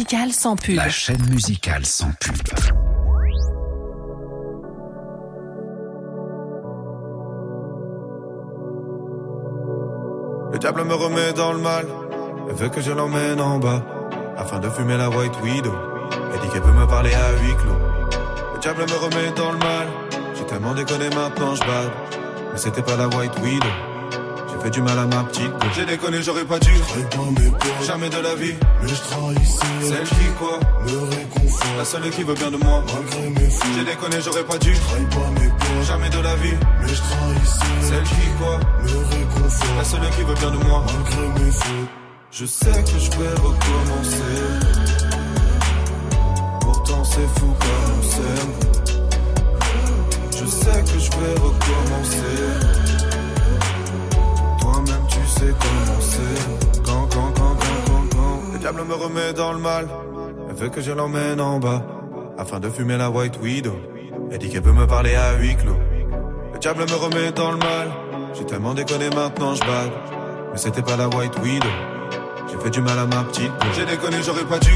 musicale sans pub. La chaîne musicale sans pub. Le diable me remet dans le mal, elle veut que je l'emmène en bas, afin de fumer la white widow. Elle dit qu'elle peut me parler à huis clos. Le diable me remet dans le mal, j'ai tellement déconné maintenant je. Mais c'était pas la white widow fait du mal à ma petite J'ai déconné, j'aurais pas dû. Jamais de la vie. Mais je trahissais. Celle qui quoi Me réconfort. La seule qui veut bien de moi. Malgré mes J'ai déconné, j'aurais pas dû. pas mes peurs. Jamais de la vie. Mais je trahissais. Celle qui quoi Me réconfort. La seule qui veut bien de moi. Malgré mes. Je sais que je vais recommencer. Pourtant c'est fou comme on s'aime. Je sais que je vais recommencer c'est commencé. Quand, quand, quand, quand, quand, quand. Le diable me remet dans le mal. Elle veut que je l'emmène en bas. Afin de fumer la white widow. Elle dit qu'elle peut me parler à huis clos. Le diable me remet dans le mal. J'ai tellement déconné maintenant, je bats. Mais c'était pas la white widow. J'ai fait du mal à ma petite J'ai déconné, j'aurais pas dû.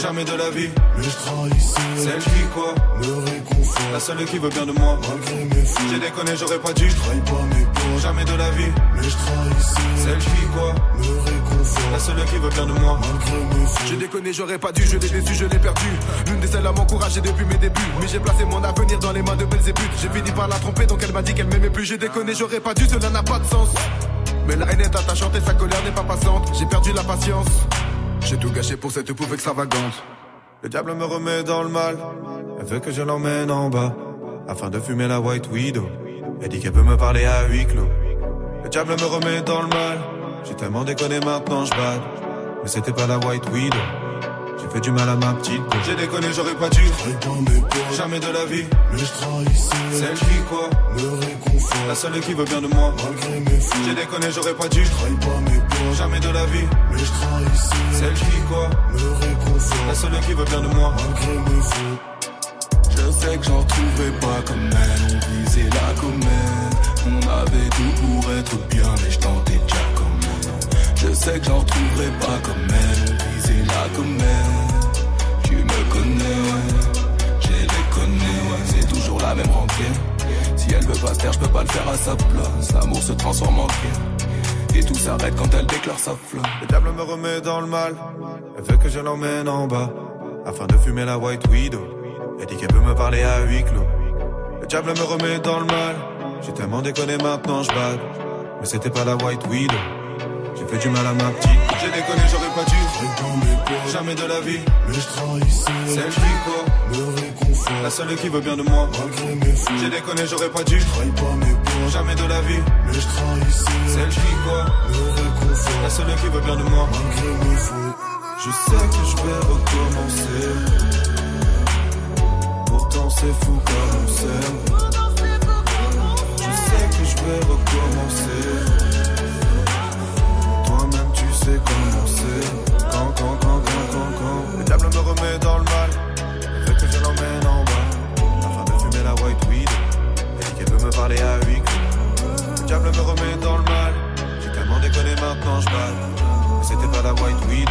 Jamais de la vie. Mais je trahissais Celle qui quoi? Me réconfort. La seule qui veut bien de moi. Malgré mes J'ai déconné, j'aurais pas dû. Pas mes Jamais de la vie. Mais je trahissais. Celle qui quoi? Me réconfort. La seule qui veut bien de moi. Malgré mes J'ai déconné, j'aurais pas dû. Je l'ai déçu, je l'ai perdu. L'une des seules à m'encourager depuis mes débuts. Mais j'ai placé mon avenir dans les mains de Belzébuth. J'ai fini par la tromper donc elle m'a dit qu'elle m'aimait plus. J'ai déconné, j'aurais pas dû, cela n'a pas de sens mais la haine est attachante et sa colère n'est pas passante. J'ai perdu la patience. J'ai tout gâché pour cette pouffe extravagante. Le diable me remet dans le mal. Elle veut que je l'emmène en bas. Afin de fumer la white widow. Elle dit qu'elle peut me parler à huis clos. Le diable me remet dans le mal. J'ai tellement déconné maintenant je. Mais c'était pas la white widow. J'ai fait du mal à ma petite J'ai déconné, j'aurais pas dû. Jamais de la vie. Mais je trahissais Celle qui quoi? Me réconfort. La seule qui veut bien de moi. Malgré mes fautes. J'ai déconné, j'aurais pas dû. Pas mes peurs Jamais de la vie. Mais je trahissais Celle qui quoi? Me réconfort. La seule qui veut bien de moi. Malgré mes fautes. Je sais que j'en retrouverai pas comme elle. On visait la comète. On avait tout pour être bien Mais je tentais déjà comme elle Je sais que j'en retrouverai pas comme elle Tu me connais, j'ai déconné, c'est toujours la même rengaine. Si elle veut pas se taire, je peux pas le faire à sa place. L'amour se transforme en guerre. Et tout s'arrête quand elle déclare sa flamme. Le diable me remet dans le mal. Elle veut que je l'emmène en bas. Afin de fumer la white widow. Elle dit qu'elle peut me parler à huis clos. Le diable me remet dans le mal. J'ai tellement déconné maintenant je bats. Mais c'était pas la white widow. J'ai fait du mal à ma petite. J'ai déconné, j'aurais pas dû. Jamais de la vie. Mais je trahissais. Celle qui quoi Me réconfort. La seule qui veut bien de moi. Malgré mes. J'ai déconné, j'aurais pas dû. pas mes peurs. Jamais de la vie. Mais je trahissais. Celle qui quoi Me réconfort. La seule qui veut bien de moi. Malgré mes fautes. Je sais que je vais recommencer. Pourtant c'est fou comme on s'aime. Je sais que je vais recommencer c'est commencé. Quand, quand, quand, quand, quand, quand. Le diable me remet dans le mal. Fait que je l'emmène en bas. Afin de fumer la white weed. Et qu'elle veut me parler à huit Le diable me remet dans le mal. J'ai tellement déconné maintenant, je balle. Mais c'était pas la white weed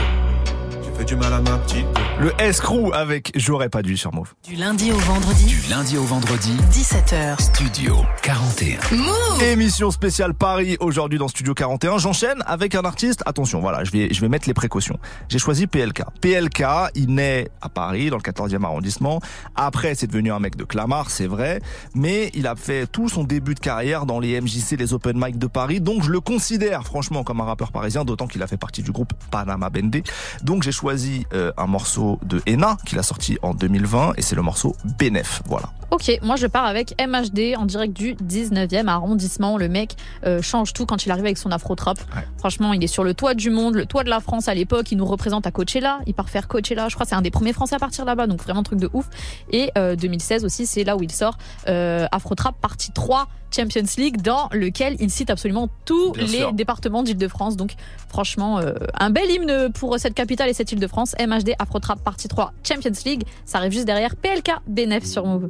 fait du mal à ma petite. Le S-Crew avec J'aurais pas dû sur Move. Du lundi au vendredi. Du lundi au vendredi. 17h. Studio 41. Move Émission spéciale Paris aujourd'hui dans Studio 41. J'enchaîne avec un artiste. Attention, voilà, je vais, je vais mettre les précautions. J'ai choisi PLK. PLK, il naît à Paris, dans le 14e arrondissement. Après, c'est devenu un mec de Clamart, c'est vrai. Mais il a fait tout son début de carrière dans les MJC, les open mic de Paris. Donc, je le considère franchement comme un rappeur parisien, d'autant qu'il a fait partie du groupe Panama Bende. Donc, j'ai choisi euh, un morceau de Ena qu'il a sorti en 2020 et c'est le morceau Benef. Voilà. Ok, moi je pars avec MHD en direct du 19e arrondissement. Le mec euh, change tout quand il arrive avec son afro-trap. Franchement, il est sur le toit du monde, le toit de la France à l'époque. Il nous représente à Coachella. Il part faire Coachella. Je crois que c'est un des premiers Français à partir là-bas, donc vraiment truc de ouf. Et euh, 2016 aussi, c'est là où il sort euh, Afro-trap partie 3 Champions League dans lequel il cite absolument tous Bien les sûr. départements d'Île-de-France. Donc franchement, euh, un bel hymne pour cette capitale et cette Île-de-France. MHD Afro-trap partie 3 Champions League. Ça arrive juste derrière PLK Benef sur Move.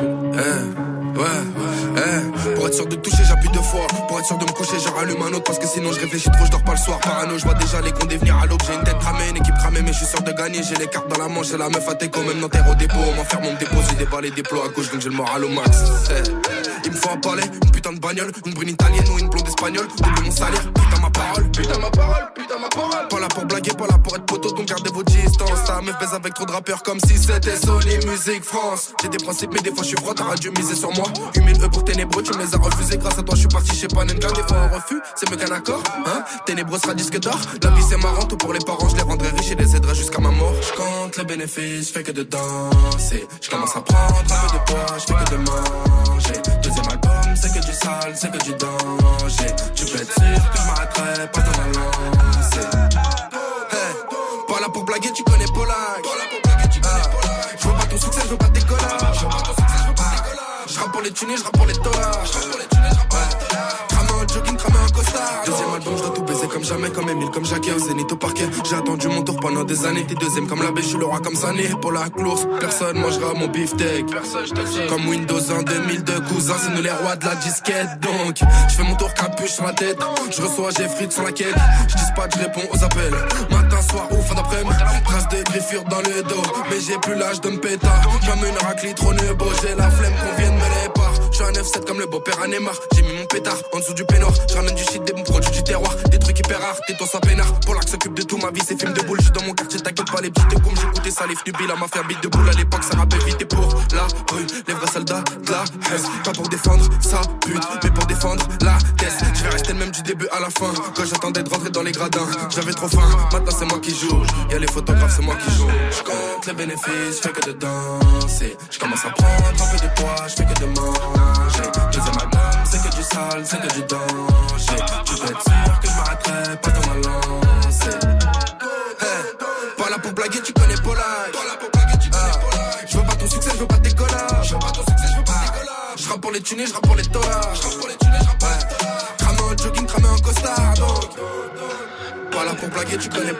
Eh, ouais, eh. Pour être sûr de toucher, j'appuie deux fois. Pour être sûr de me coucher, je rallume un autre. Parce que sinon, je réfléchis trop, je dors pas le soir. Parano, je vois déjà les condés venir à l'aube. J'ai une tête cramée, une équipe cramée, mais je suis sûr de gagner. J'ai les cartes dans la manche, j'ai la meuf à quand même dans terre au dépôt. On m'enferme, on me dépose, j'ai déballé des plots à gauche, donc j'ai le moral au max. Eh. Il me faut un palais, une putain de bagnole, une brune italienne ou une blonde espagnole. Double mon salaire, putain ma parole, putain ma parole, Pas là pour blaguer, pas là pour être poteau, donc gardez vos distances. Ta meuf baise avec trop de rappeurs comme si c'était Sony Music France. J'ai des principes, mais des fois je suis froid, t'auras dû miser sur moi. 8000 E pour ténébreux, tu me les as refusés. Grâce à toi, je suis parti chez Panenka. Des fois un refus, c'est mieux qu'un accord. Hein ténébreux sera disque d'or. La vie c'est marrant, tout pour les parents, je les rendrai riches et les aiderai jusqu'à ma mort. Je compte les bénéfices, fais que de danser. Je commence à prendre un peu de poids, je fais que de manger. Deuxième album, c'est que du sale, c'est que du danger. Tu peux être sûr que je m'arrêterai pas dans la lancée. Hey, pas là pour blaguer, tu connais. Ah, Je veux pas ton succès, je veux pas tes collages. Je rappe pour les tunis, je rappe pour les dollars. Deuxième album, je dois tout baiser comme jamais, comme Emile, comme Jackie, au zénith, au parquet. J'ai attendu mon tour pendant des années. T'es deuxième comme l'abbé, je suis le roi comme Sané. Pour la course, personne mangera mon beefsteak. Comme Windows en 2002, cousin, c'est nous les rois de la disquette. Donc, je fais mon tour capuche sur la tête. Je reçois, j'ai frites sur la quête. Je dispatch, je réponds aux appels. Matin, soir ou fin d'après-midi. Trace de griffures dans le dos. Mais j'ai plus l'âge de me péter. Comme une raclée trop nebo. J'ai la flemme qu'on vienne me les un 9-7 comme le beau-père à Neymar. J'ai mis mon pétard en dessous du peignoir. Je ramène du shit, des bons produits du terroir. Des trucs hyper rares, tais-toi, sois peinard. Pour l'arc s'occupe de tout, ma vie, c'est film de boule. Je suis dans mon quartier, t'inquiète pas, les petites gommes. J'écoutais ça, les nubiles, la mafia bite de boule. À l'époque, ça rappelle vite et pour la rue. Les vrais soldats de la haine. Pas pour défendre sa pute, mais pour défendre la tête. Je vais rester le même du début à la fin. Quand j'attendais de rentrer dans les gradins, j'avais trop faim. Maintenant, c'est moi qui joue. Y'a les photographes, c'est moi qui joue. Je compte les bénéfices, je fais que de danser. Je commence à prendre un peu de poids, je fais que de manger. Deuxième album, c'est que du sale, c'est que du danger. Tu peux être sûr que je m'arrêterai pas dans ma lancée. Pas là pour blaguer, tu connais Polak. Ah, Je veux pas ton succès, je veux pas tes collages. Je veux pas ton succès, je veux pas tes collages. Je rappe pour les tunis, je rappe pour les dollars. Je rappe pour les tunis, je rappe pour les dollars. Cramer un jogging, cramer un costard. Pour blaguer, tu connais.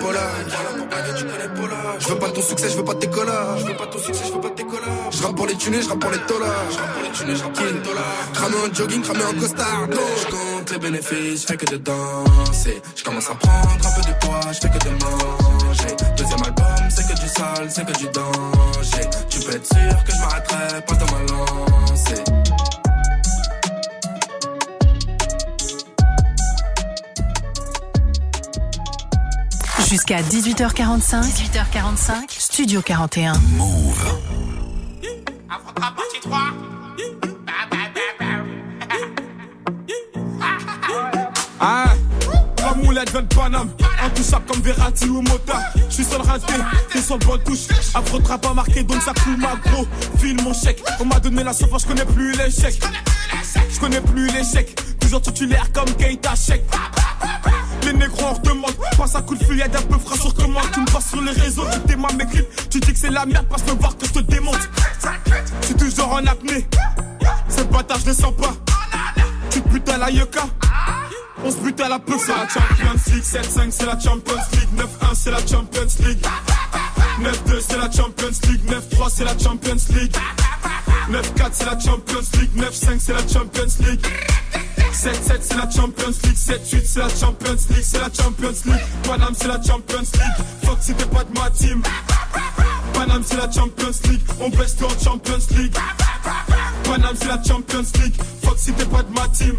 Je veux pas ton succès, je veux pas tes. Je veux pas ton succès, je veux pas tes. Je rappe pour les tunis, je rappe pour les dollars. Je rappe pour les tunis, je rappe pour les dollars. Cramer un jogging, cramer un costard. Je compte les bénéfices, je fais que de danser. Je commence à prendre un peu de poids, je fais que de manger. Deuxième album, c'est que du sale, c'est que du danger. Tu peux être sûr que je m'arrêterai pas dans ma lancée. Jusqu'à 18h45. 18h45. Studio 41. Move. partie 3. Ah, trois moulettes, 20 Paname. Intouchable comme Verratti ou Mota. Je suis sur le raté, t'es sur le bon touche. Afro trap pas marqué, donc ça coule ma gros. File mon chèque. On m'a donné la sauce, je connais plus l'échec. Je connais plus l'échec. Toujours titulaire comme Keita Check. Les négros en demande, passe un coup de fil, y'a d'un peu frais sur commande. Tu me passes sur les réseaux, tu démarres mes clips. Tu dis que c'est la merde, passe me voir que je te démonte. Tu toujours en apnée. Ce bâtard, je le sens pas. Tu te butes à la yucca. On se bute à la peu, c'est la Champions League 7-5 c'est la Champions League 9-1 c'est la Champions League 9-2 c'est la Champions League 9-3 c'est la Champions League 9-4 c'est la Champions League, 9-5 c'est la Champions League. 7-7 c'est la Champions League, 7-8 c'est la Champions League, c'est la Champions League. Paname c'est la Champions League, fuck si t'es pas de ma team. Paname c'est la Champions League, on baisse en Champions League. Paname c'est la Champions League, fuck si t'es pas de ma team.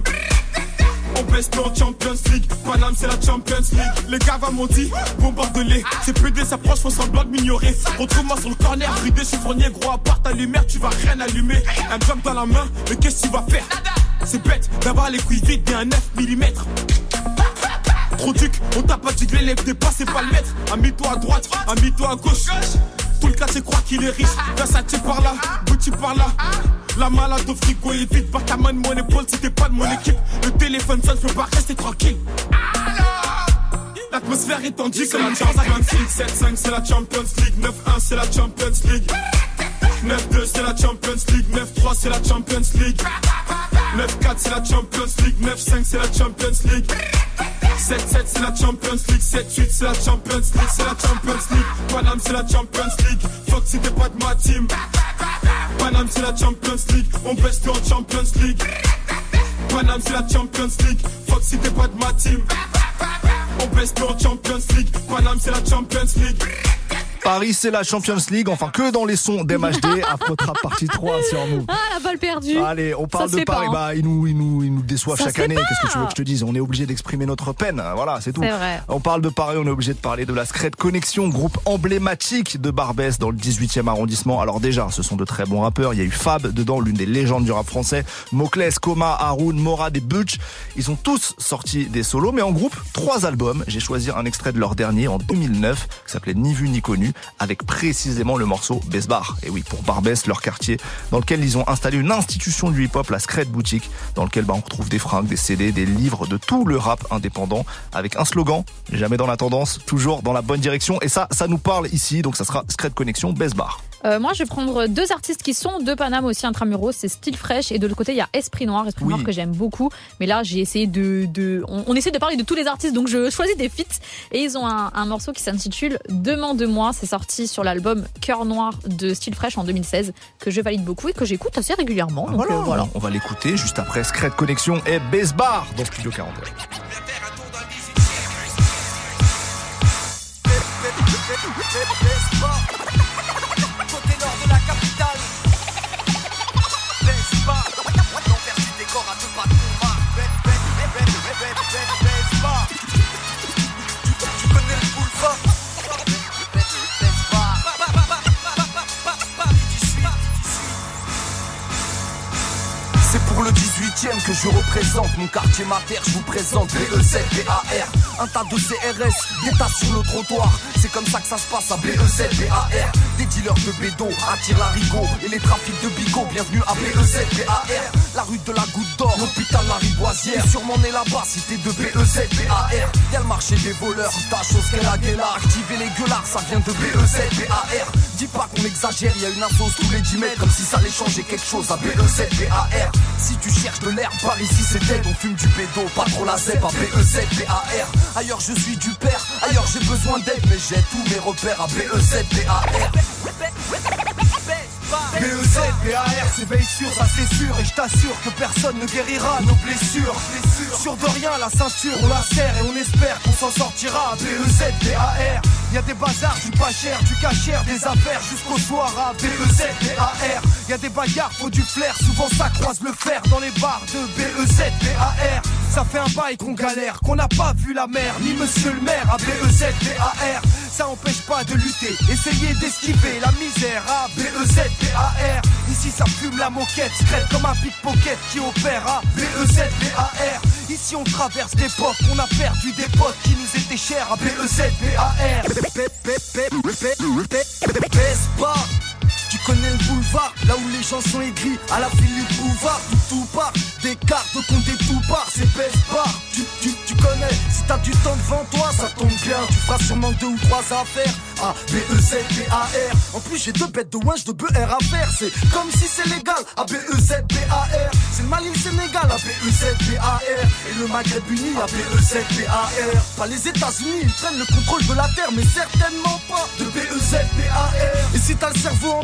On baisse en Champions League. Paname, c'est la Champions League. Les gars m'ont dit, bombarde-les. C'est PD s'approche, faut semblant de m'ignorer. Retrouve-moi sur le corner, bridé, fournier gros, à part ta lumière, tu vas rien allumer. Un jump dans la main, mais qu'est-ce que tu vas faire? C'est bête d'avoir les couilles vides et un 9 mm. Trop duc, on t'a pas dit que l'élève des pas, pas le maître. Ami-toi à droite, ami-toi à gauche. Tout le cas, c'est croire qu'il est riche. Versace par là, Gucci par là. La malade au frigo est vide, pas ta main mon épaule si t'es pas de mon équipe. Le téléphone sonne, je peux pas rester tranquille. L'atmosphère est tendue comme la Champions League 7-5 c'est la Champions League 9-1 c'est la Champions League 9-2 c'est la Champions League 9-3 c'est la Champions League 9-4 c'est la Champions League 9-5 c'est la Champions League 7-7 c'est la Champions League 7-8 c'est la Champions League C'est la Champions League Paname c'est la Champions League Fuck si t'es pas de ma team Paname c'est la Champions League On baisse en Champions League Paname c'est la Champions League Fuck si t'es pas de ma team On baisse en Champions League Paname c'est la Champions League Paris, c'est la Champions League, enfin que dans les sons d'MHD, Afro Trap partie 3 sur nous. Ah, la balle perdue. Allez, on parle de Paris, hein. bah, ils nous, ils nous, ils nous déçoivent chaque année. Qu'est-ce que tu veux que je te dise? On est obligé d'exprimer notre peine. Voilà, c'est tout. Vrai. On parle de Paris, on est obligé de parler de la Scred Connexion, groupe emblématique de Barbès dans le 18e arrondissement. Alors déjà, ce sont de très bons rappeurs. Il y a eu Fab dedans, l'une des légendes du rap français. Mokles, Koma, Haroun, Morad et Butch. Ils sont tous sortis des solos, mais en groupe, trois albums. J'ai choisi un extrait de leur dernier en 2009, qui s'appelait Ni vu ni connu, avec précisément le morceau Besbar. Et oui, pour Barbès, leur quartier, dans lequel ils ont installé une institution du hip-hop, la Scred Boutique, dans lequel bah, on retrouve des fringues, des CD, des livres de tout le rap indépendant, avec un slogan, jamais dans la tendance, toujours dans la bonne direction. Et ça, ça nous parle ici, donc ça sera Scred Connexion Besbar. Euh, moi, je vais prendre deux artistes qui sont de Paname aussi intramuros. C'est Style Fresh et de l'autre côté, il y a Esprit Noir. Esprit Noir que j'aime beaucoup. Mais là, j'ai essayé de, de on, essaie de parler de tous les artistes, donc je choisis des feats. Et ils ont un, un morceau qui s'intitule Demande-moi. C'est sorti sur l'album Cœur Noir de Style Fresh en 2016, que je valide beaucoup et que j'écoute assez régulièrement. donc voilà, euh, voilà. On va l'écouter juste après Secret Connexion et Bass Bar dans Studio 41. Que je représente. Mon quartier mater, je vous présente. BE7 BAR, un tas de CRS, des tas sur le trottoir, c'est comme ça que ça se passe à BE7 BAR, des dealers de bédo attirent l'arigot et les trafics de bigot, bienvenue à BE7 BAR, la rue de la Goutte d'Or, l'hôpital la Riboisière, sûrement né là-bas, c'était de BE7 BAR, y'a le marché des voleurs, ta chose qu'elle a gueulard, activer les gueulards, ça vient de BE7 BAR, dis pas qu'on exagère, y a une assos tous les 10 mètres, comme si ça allait changer quelque chose à BE7 BAR, si tu cherches de l'herbe, par ici c'est dead, on fume du pédo, pas trop la zep, à BEZ, BAR. Ailleurs je suis du père, ailleurs j'ai besoin d'aide, mais j'ai tous mes repères à BEZ, BAR. BEZ, BAR, c'est veille sûr, ça c'est sûr Et je t'assure que personne ne guérira nos blessures Sûr de rien, la ceinture, on la serre Et on espère qu'on s'en sortira BEZ, BAR Y'a des bazars, du pas cher, du cachère, des affaires jusqu'au soir à BEZ, BAR Y'a des bagarres, faut du flair, souvent ça croise le fer dans les bars de BEZ, BAR Ça fait un bail qu'on galère, qu'on n'a pas vu la mer, ni monsieur le maire à BEZ, BAR Ça empêche pas de lutter, essayer d'esquiver la misère à BEZ, BAR Ici ça fume la moquette, secrète comme un pickpocket qui opère à BEZ, BAR Ici on traverse l'époque, on a perdu des potes qui nous étaient chers à BEZ, BAR Baisse pas tu connais le boulevard, là où les gens sont aigris, à la Philippe Bouvard, où tout part. des cartes compte des tout part, c'est bar. Tu, tu, tu connais, si t'as du temps devant toi, ça tombe bien. Tu feras sûrement deux ou trois affaires. A, B, E, Z, B, A, R. En plus, j'ai deux bêtes de winch de B, R à faire. C'est comme si c'est légal. A, B, E, Z, B, A, R. C'est le Mali, le Sénégal. A, B, E, Z, B, A, R. Et le Maghreb uni. A, B, E, Z, B, A, R. Pas les États-Unis, ils prennent le contrôle de la terre, mais certainement pas de B, E, Z, B, A, R. Et si t'as le cerveau en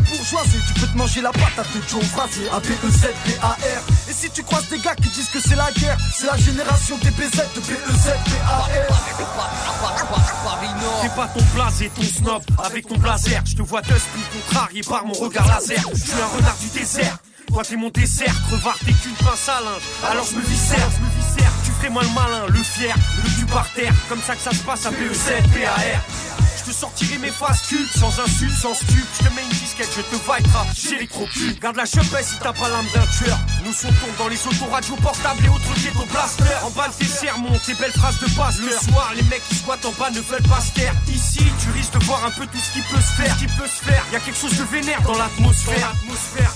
tu peux te manger la patate de Joe Frazier. A, B, E, Z, B, A, R. Et si tu croises des gars qui disent que c'est la guerre, c'est la génération des BZ de B, E, Z, B, A, R. T'es pas ton blasé, ton snob, avec ton blazer. Je te vois dusty, contrarié par mon regard laser. Je suis un renard du désert. Toi t'es mon dessert, crevard t'es qu'une pince à linge Alors je me viscère, je me viscère Tu ferais moi le malin, le fier, le cul par terre Comme ça que ça se passe à PEZ, PAR je te sortirai mes faces cultes, sans insulte, sans stup. Je te mets une disquette, je te les crocules. Garde la chepelle si t'as pas l'âme d'un tueur. Nous sautons dans les autoradios portables et autres ghetto blaster. En balle tes sermons, tes belles phrases de passe. Le soir, les mecs qui squattent en bas ne veulent pas se taire. Ici, tu risques de voir un peu tout ce qui peut se faire. Qui peut se faire, y a quelque chose de vénère dans l'atmosphère.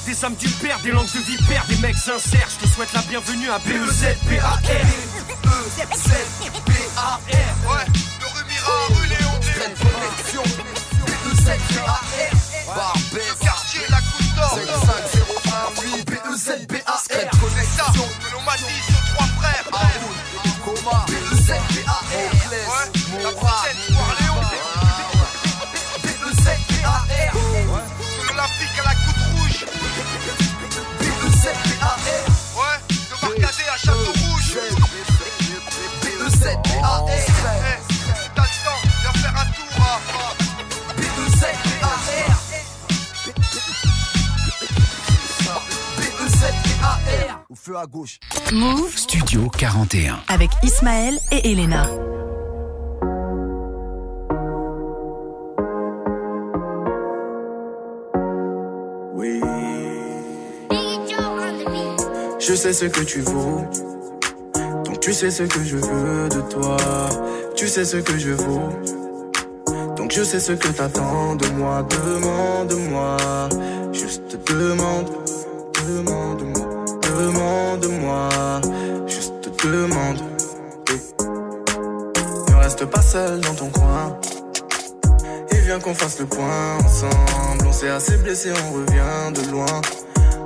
Des âmes du père, des langues de vipère, des mecs sincères. Je te souhaite la bienvenue à BEZ, PAR. BEZ, PAR. Ouais, 7 QAR Barbès Quartier la d'or 5501 connexion Pneumatie sur trois frères à gauche. Move Studio 41. avec Ismaël et Elena. Oui. Je sais ce que tu vaux. Donc tu sais ce que je veux de toi. Tu sais ce que je vaux. Donc je sais ce que t'attends de moi. Demande-moi. Juste demande. Demande-moi. Juste demande. Ne reste pas seul dans ton coin. Et viens qu'on fasse le point ensemble. On s'est assez blessé, on revient de loin.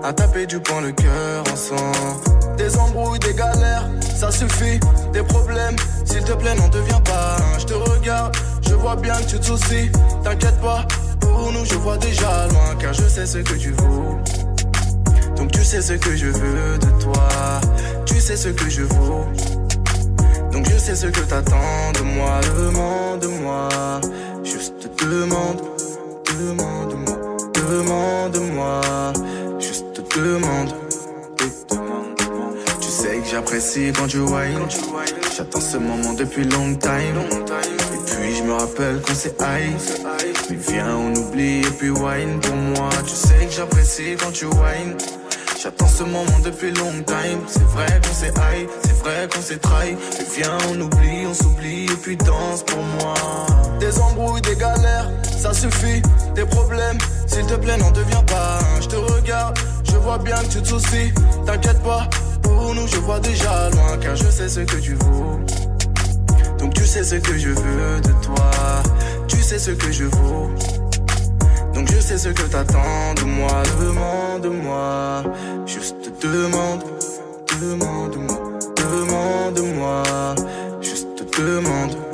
À taper du poing le cœur ensemble. Des embrouilles, des galères, ça suffit. Des problèmes, s'il te plaît, n'en deviens pas. Je te regarde, je vois bien que tu te soucies. T'inquiète pas, pour nous, je vois déjà loin. Car je sais ce que tu vaux. Donc tu sais ce que je veux de toi. Tu sais ce que je vaux. Donc je sais ce que t'attends de moi. Demande-moi. Juste demande. Demande-moi. Demande-moi. Juste demande. Tu sais que j'apprécie quand tu whine. J'attends ce moment depuis long time. Et puis je me rappelle qu'on s'est high. Mais viens, on oublie et puis wine pour moi. Tu sais que j'apprécie quand tu whine. J'attends ce moment depuis long time. C'est vrai qu'on s'est high, c'est vrai qu'on s'est trahi. Mais viens, on oublie, on s'oublie et puis danse pour moi. Des embrouilles, des galères, ça suffit. Des problèmes, s'il te plaît, n'en deviens pas. Je te regarde, je vois bien que tu te soucies. T'inquiète pas, pour nous, je vois déjà loin. Car je sais ce que tu vaux. Donc tu sais ce que je veux de toi. Tu sais ce que je vaux. Je sais ce que t'attends de moi, demande-moi, juste demande, demande-moi, demande-moi, juste demande.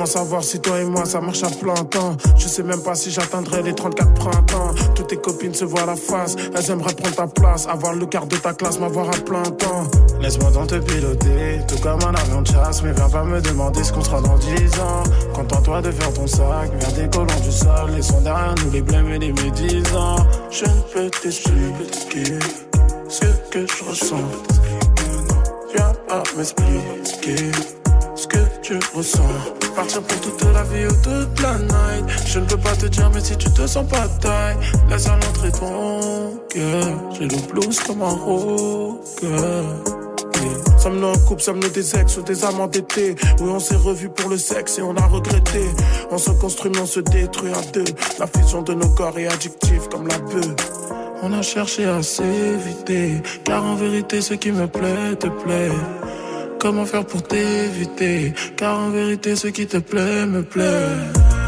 Comment savoir si toi et moi ça marche à plein temps? Je sais même pas si j'atteindrai les 34 printemps. Toutes tes copines se voient la face. Elles aimeraient prendre ta place Avoir le quart de ta classe, m'avoir à plein temps. Laisse-moi donc te piloter Tout comme un avion de chasse. Mais viens pas me demander ce qu'on sera dans 10 ans. Contente-toi de faire ton sac Viens décollant du sol. Laissons derrière nous les blêmes et les médisants. Je ne peux t'expliquer Ce que je ressens. Viens pas m'expliquer ce que tu ressens. Partir pour toute la vie ou toute la night. Je ne peux pas te dire, mais si tu te sens pas taille, laisse à l'entrée ton cœur. J'ai le blues comme un rocker. Sommes-nous en couple, sommes-nous des ex ou des amants d'été Oui, on s'est revus pour le sexe et on a regretté. On se construit, mais on se détruit à deux. La fusion de nos corps est addictive comme la bœuf. On a cherché à s'éviter, car en vérité ce qui me plaît te plaît. Comment faire pour t'éviter, car en vérité ce qui te plaît me plaît.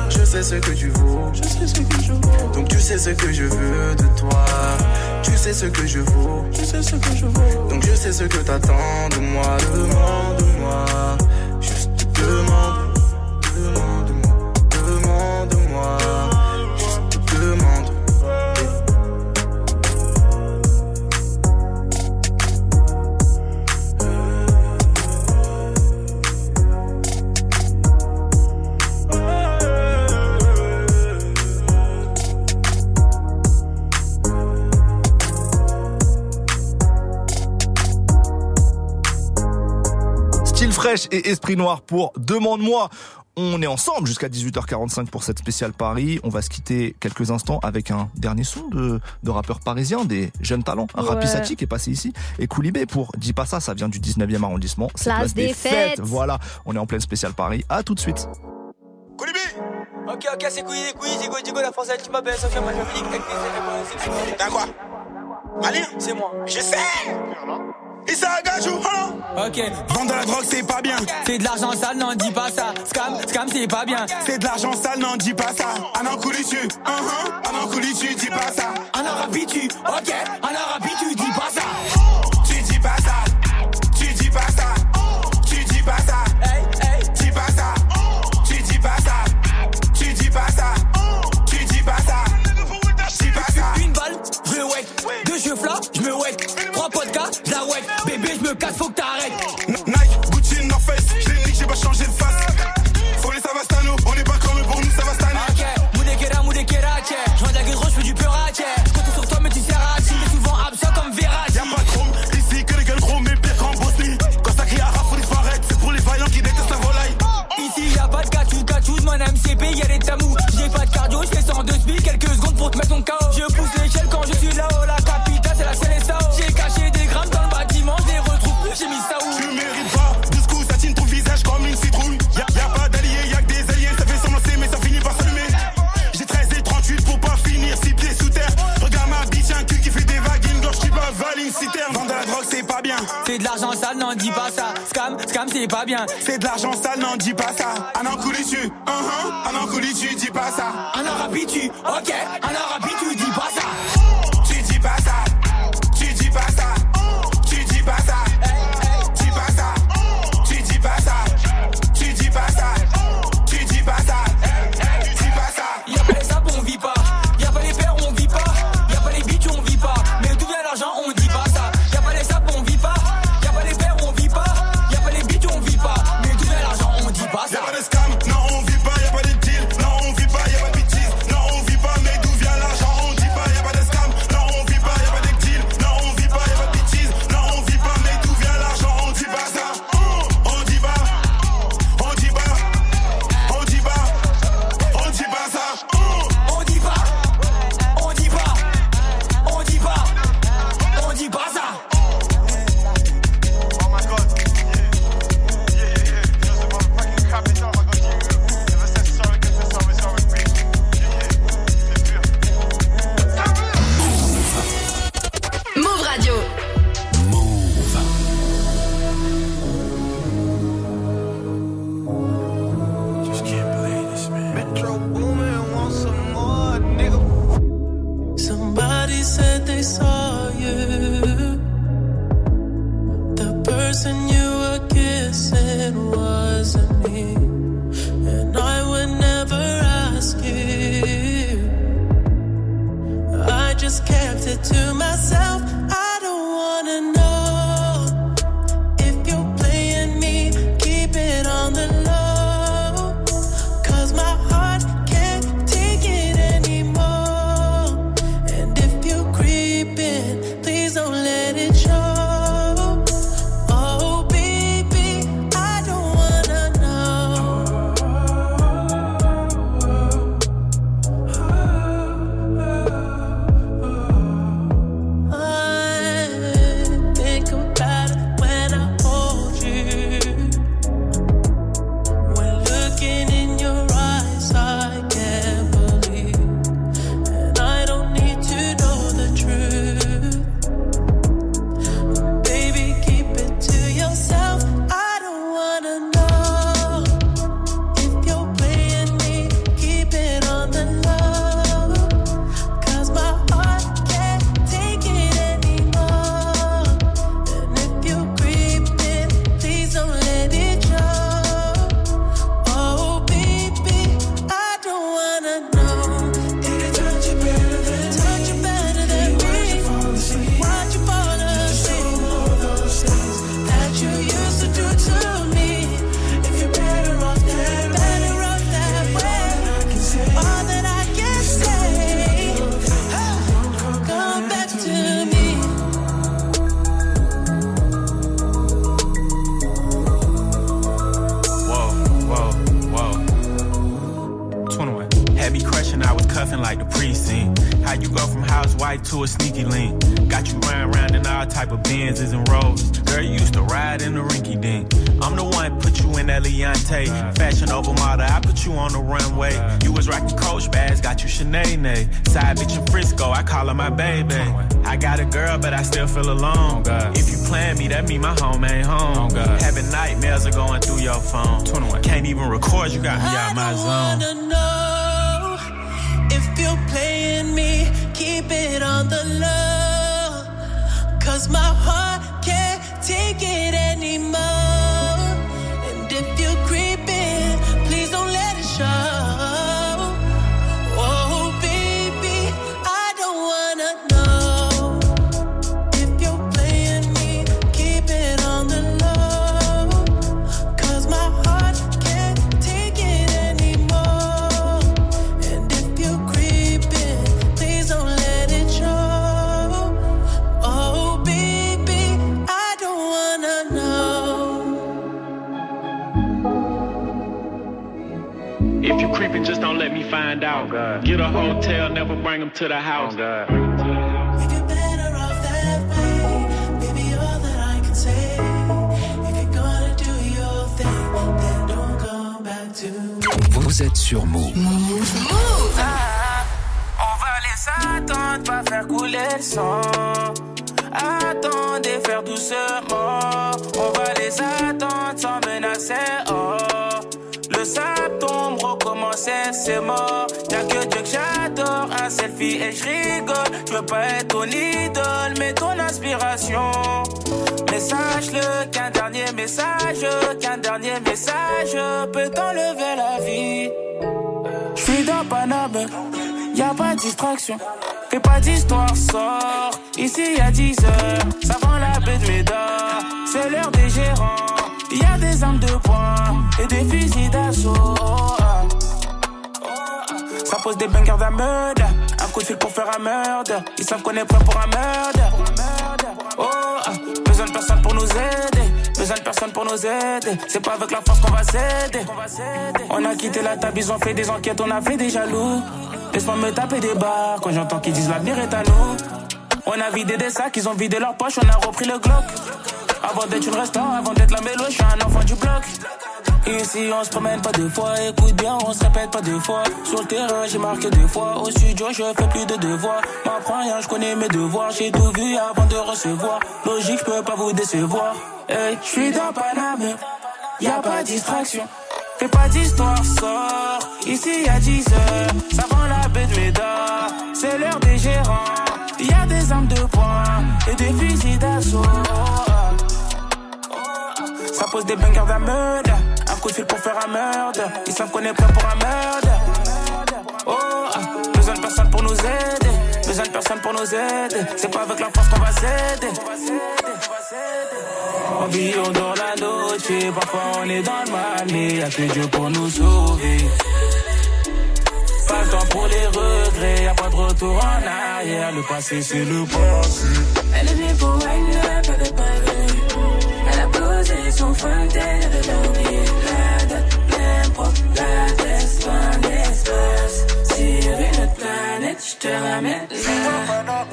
Je sais ce que tu vaux, je sais ce que je vaux. Donc tu sais ce que je veux de toi. Tu sais ce que je vaux, je sais ce que je vaux. Donc je sais ce que t'attends de moi, demande-moi. Juste demande. Fraîche et esprit noir pour Demande-moi. On est ensemble jusqu'à 18h45 pour cette spéciale Paris. On va se quitter quelques instants avec un dernier son de, de rappeurs parisiens, des jeunes talents. Un Rapisati qui est passé ici. Et Koulibé pour Dis pas ça, ça vient du 19e arrondissement. C'est place, des, fêtes. Voilà, on est en pleine spéciale Paris. À tout de suite. Koulibé Ok, ok, c'est Koulibi, Digo, la française, tu m'appelles, Sophia, ma famille, T'as quoi Malien C'est moi. Je sais Issa Gajou, Ok, vendre la drogue c'est pas bien. C'est de l'argent sale, n'en dis pas ça. Scam, scam c'est pas bien. C'est de l'argent sale, n'en dis pas ça. Anan Koulitu, uh -huh. Anan Koulitu, dis pas ça. Anan Rapitu, ok, Anan Rapitu, dis pas ça. Trois podcasts, je la wet. Bébé, je me casse, faut que t'arrêtes. Nike, Gucci, North Face, je l'ai dit, j'ai pas changé de face. Faut les Savastano, on est pas comme eux, pour nous ça va stanner. Ok, Moudekera, Moudekera, tchè. Je vois de la gueule, je fais du peur, tchè. Je compte sur toi, mais tu sers à Tu es souvent absent comme Verratti. Y'a pas de chrome, ici que les gueules chrome, mais pire qu'en Bosnie. Quand ça crie à rap, faut disparaître, c'est pour les vaillants qui détestent la volaille. Ici y'a pas de cachou, cachou, mon MCP, y'a des tamous. J'ai pas de cardio, je fais 102 spies, quelques secondes pour te mettre ton KO. L'argent sale, n'en dis pas ça. Scam, scam, c'est pas bien. C'est de l'argent sale, n'en dis pas ça. Anan Koulitu, uh -huh. Koulitu, dis pas ça. Anan Rapitu, ok, Anan Rapitu, dis find out. Get a hotel, never bring them to the house. Baby, all that I can say. If you're gonna do your thing, then don't come back to me. Vous êtes sur Move. Ah, on va les attendre, pas faire couler le sang. Attendez, faire doucement. On va les attendre sans menacer. Oh, le sable tombe, c'est mort. Y'a que Dieu que j'adore, un selfie et je rigole. Je veux pas être ton idole, mais ton inspiration. Mais sache-le qu'un dernier message, qu'un dernier message peut t'enlever la vie. J'suis dans Paname, y a pas de distraction. Fais pas d'histoire, sort. Ici a 10 heures, ça vend la baie de Médard. C'est l'heure des gérants. Y a des armes de poing et des fusils d'assaut. Ça pose des bangers d'un meurtre. Un coup de fil pour faire un meurtre. Ils savent qu'on est prêt pour un meurtre. Oh, ah. besoin de personne pour nous aider. Besoin de personne pour nous aider. C'est pas avec la force qu'on va s'aider. On a quitté la table, ils ont fait des enquêtes, on a fait des jaloux. Laisse-moi me taper des barres quand j'entends qu'ils disent l'avenir est à nous. On a vidé des sacs, ils ont vidé leurs poches, on a repris le Glock. Avant d'être une restant, avant d'être la mélo, je suis un enfant du bloc. Ici on se promène pas deux fois, écoute bien, on se répète pas deux fois. Sur le terrain j'ai marqué deux fois, au studio je fais plus de devoirs. M'apprends rien, je connais mes devoirs, j'ai tout vu avant de recevoir. Logique, je peux pas vous décevoir. Hey, je suis dans Paname, y a pas distraction. Fais pas d'histoire, sort. Ici y a 10 heures, ça vend la baie de Médard. C'est l'heure des gérants, et des fusils d'assaut. Ça pose des bangers d'un meurtre. Un coup de fil pour faire un meurtre. Ils savent qu'on est prêt pour un meurtre. Oh, besoin de personne pour nous aider. Besoin de personne pour nous aider. C'est pas avec la force qu'on va s'aider. On vit, on dort la noche. Parfois on est dans le mal, mais y'a que Dieu pour nous sauver. Pas le temps pour les regrets, y'a pas de retour en arrière. Le passé, c'est le passé. Elle est venue pour wine up, elle est pas Elle a posé son elle a oublié la date, l'impro, l'adresse, fin d'espace. Sur une autre planète, je te ramène là.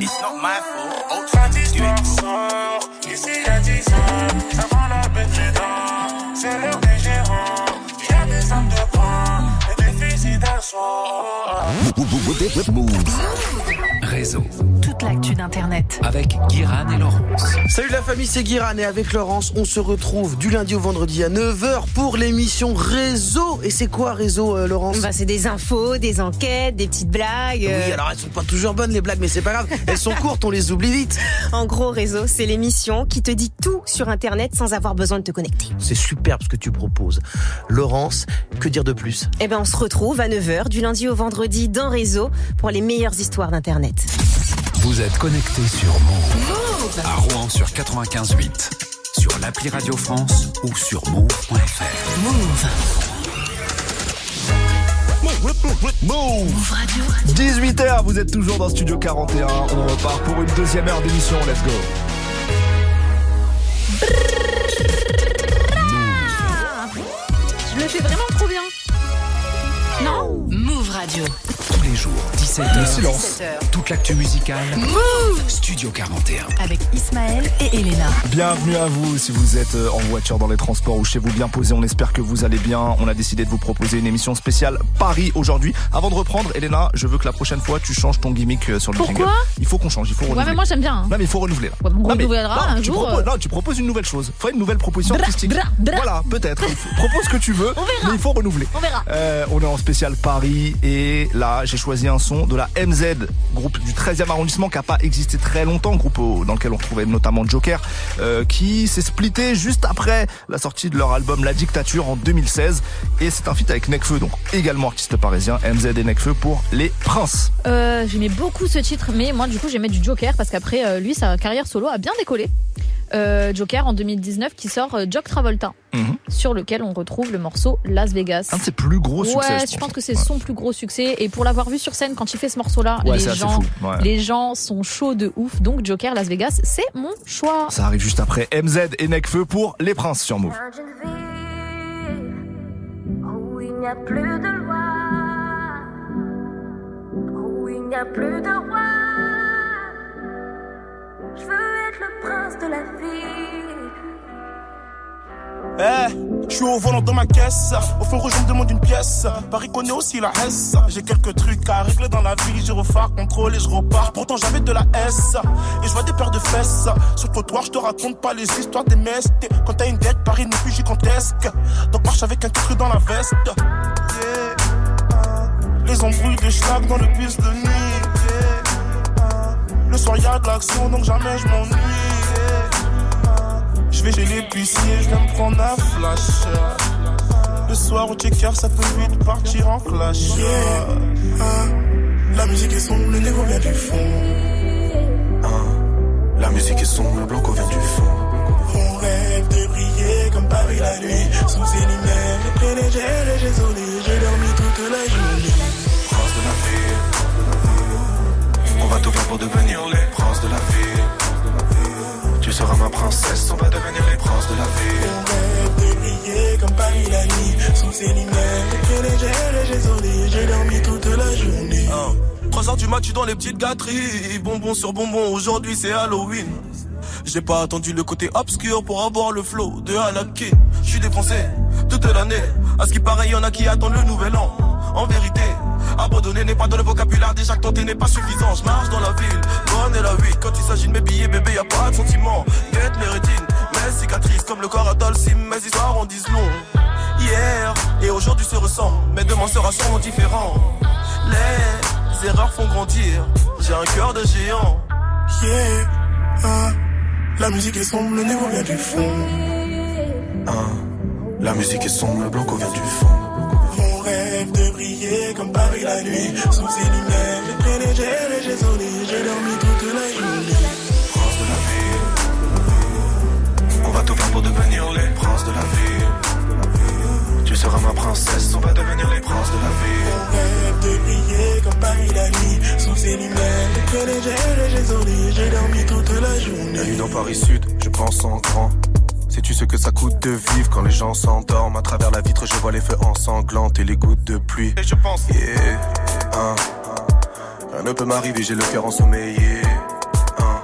It's not my fault. Ultra d'histoire Ici y'a 10 ans, with it with moves. moves. Réseau. Toute l'actu d'Internet. Avec Guiran et Laurence. Salut la famille, c'est Guiran et avec Laurence, on se retrouve du lundi au vendredi à 9h pour l'émission Réseau. Et c'est quoi Réseau, euh, Laurence? Bah, c'est des infos, des enquêtes, des petites blagues. euh. Oui, alors elles sont pas toujours bonnes les blagues, mais c'est pas grave. Elles sont courtes, on les oublie vite. En gros, Réseau, c'est l'émission qui te dit tout sur Internet sans avoir besoin de te connecter. C'est superbe ce que tu proposes. Laurence, que dire de plus? Eh ben, on se retrouve à 9h du lundi au vendredi dans Réseau pour les meilleures histoires d'Internet. Vous êtes connecté sur Move. À Rouen sur 95.8. Sur l'appli Radio France ou sur move.fr. Move. Move Radio 18h, vous êtes toujours dans Studio 41. On repart pour une deuxième heure d'émission. Let's go. Je le fais vraiment trop bien. Non? Radio. Tous les jours, 17h. Le silence. Toute l'actu musicale. Move Studio 41. Avec Ismaël et Elena. Bienvenue à vous si vous êtes euh, en voiture, dans les transports ou chez vous bien posé. On espère que vous allez bien. On a décidé de vous proposer une émission spéciale Paris aujourd'hui. Avant de reprendre, Elena, je veux que la prochaine fois tu changes ton gimmick euh, sur le Pourquoi Il faut qu'on change, il faut renouveler. Ouais, mais moi j'aime bien. Hein. Non, mais il faut renouveler là. on non, mais, renouvellera un tu jour. proposes, euh. non, tu proposes une nouvelle chose. Fais une nouvelle proposition Bra, artistique. bra, bra. Voilà, peut-être. Propose ce que tu veux, On verra. mais il faut renouveler. On verra. Euh, on est en spécial Paris et là j'ai choisi un son de la MZ, groupe du 13e arrondissement qui a pas existé très longtemps, groupe au- dans lequel on retrouvait notamment Joker, euh, qui s'est splitté juste après la sortie de leur album La Dictature en 2016 et c'est un feat avec Necfeu, donc également artiste parisien, MZ et Necfeu pour Les Princes. Euh, J'aimais beaucoup ce titre, mais moi du coup j'aimais du Joker parce qu'après euh, lui sa carrière solo a bien décollé. Euh, Joker en 2019 qui sort euh, Jock Travolta, Mhm. sur lequel on retrouve le morceau Las Vegas. Un de ses plus gros succès. Ouais, je je pense que c'est son plus gros succès. Et pour l'avoir vu sur scène quand il fait ce morceau-là, Ouais, les gens, fou, ouais. les gens sont chauds de ouf. Donc Joker Las Vegas, c'est mon choix. Ça arrive juste après MZ et Necfeu pour Les Princes sur Move. Où il n'y a plus de loi, où il n'y a plus de roi. Je veux être le prince de la vie. Eh, je suis au volant de ma caisse. Au fond on me demande une pièce. Paris connaît aussi la S. J'ai quelques trucs à régler dans la vie. J'ai refait contrôle et je repars. Pourtant, j'avais de la S. Et je vois des paires de fesses. Sur le trottoir, je te raconte pas les histoires des mestes. Quand t'as une dette, Paris n'est plus gigantesque. Donc marche avec un titre dans la veste. Les embrouilles de schlag dans le bus de nuit. Le soir, y'a de l'action, donc jamais je m'ennuie. Je vais chez l'épicier, je viens me prendre un flash. Le soir au checker, ça peut vite partir en clash. La musique est sombre, le niveau vient du fond. La musique est sombre, le blanco vient du fond. On rêve de briller comme Paris la nuit. Pour devenir les princes de la ville. Tu seras ma princesse, on va devenir les princes de la ville. On rêve de briller comme Paris la nuit. Sous ces lumières, j'ai j'ai sonné. J'ai dormi toute la journée. 3 heures du mat, tu dans les petites gâteries. Bonbon sur bonbon, aujourd'hui c'est Halloween. J'ai pas attendu le côté obscur pour avoir le flow de Anakin. Je suis dépensé toute l'année. À ce qui paraît, y en a qui attendent le nouvel an. En vérité, abandonner n'est pas dans le vocabulaire. Déjà que tenter n'est pas suffisant. Je marche dans la ville, bonne et la 8. Quand il s'agit de mes billets, bébé, y a pas de sentiment. Guette mes rétines, mes cicatrices comme le corps à Dolcim. Mes histoires en disent long. Hier et aujourd'hui se ressemblent, mais demain sera sûrement différent. Les erreurs font grandir. J'ai un cœur de géant. Yeah, ah, la musique est sombre, le niveau vient du fond. La musique est sombre, le blanco vient du fond. On rêve de briller comme Paris la nuit. Sous ces lumières, j'ai gels et j'ai sonné. J'ai dormi toute la journée. Prince de la ville. On va tout faire pour devenir les princes de la ville. Tu seras ma princesse, on va devenir les princes de la ville. On rêve de briller comme Paris la nuit. Sous ces lumières, j'ai gels et j'ai sonné. J'ai dormi toute la journée. Bienvenue dans Paris Sud, je pense en grand. Sais-tu ce que ça coûte de vivre quand les gens s'endorment? À travers la vitre, je vois les feux ensanglantes et les gouttes de pluie. Et je pense, Yeah, hein. Rien ne peut m'arriver, j'ai le cœur ensommeillé. hein.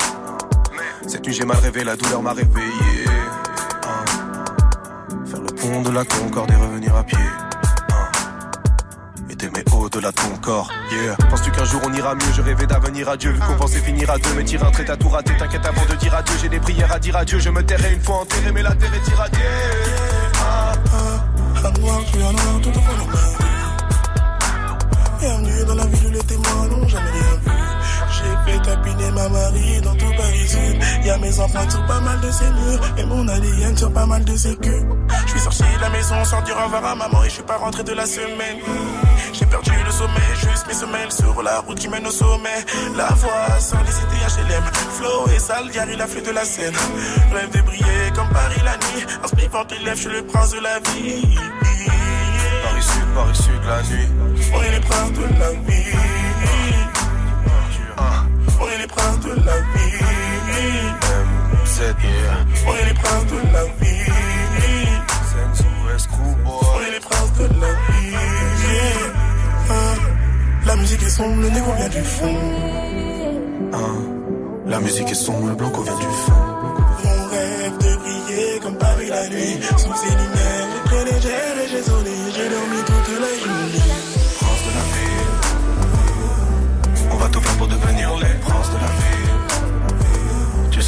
Cette nuit, j'ai mal rêvé, la douleur m'a réveillé. hein. Faire le pont de la Concorde et revenir à pied. hein. Et t'aimer de ton. Yeah. Penses-tu qu'un jour on ira mieux? Je rêvais d'avenir à Dieu. Vu qu'on pensait finir à deux, mais tirer un trait à tout raté. T'inquiète avant de dire adieu, j'ai des prières à dire adieu. Je me tairai une fois enterré, mais la terre est irradiée. Ah. Ma vie. Bienvenue dans la ville les témoins n'ont jamais rien vu. J'ai fait tapiner ma Marie dans tout Paris Sud. Y'a mes empreintes sur pas mal de ces murs. Et mon ADN sur pas mal de ces queues. Je suis sorti de la maison sans dire au revoir à maman et je suis pas rentré de la semaine. J'ai perdu le sommeil, juste mes semelles sur la route qui mène au sommet. La voix sans les cités HLM. Flow et sale, Gary la flûte de la scène. Rêve de briller comme Paris la nuit. En spliffant tes lèvres, je suis le prince de la vie. Paris Sud, Paris Sud, la nuit. On est les princes de la vie. On est les princes de la vie. Yeah. On est les princes de la vie. On est les princes de la vie. La musique est sombre, le négo vient du fond. Hein? La musique est sombre, le blanco vient du fond. Mon rêve de briller comme Paris la nuit. Sous ses lumières, j'ai très légère et j'ai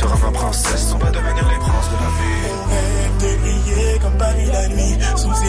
sera ma princesse, on va devenir les princes de la vie. On rêve de briller comme Paris la nuit, sous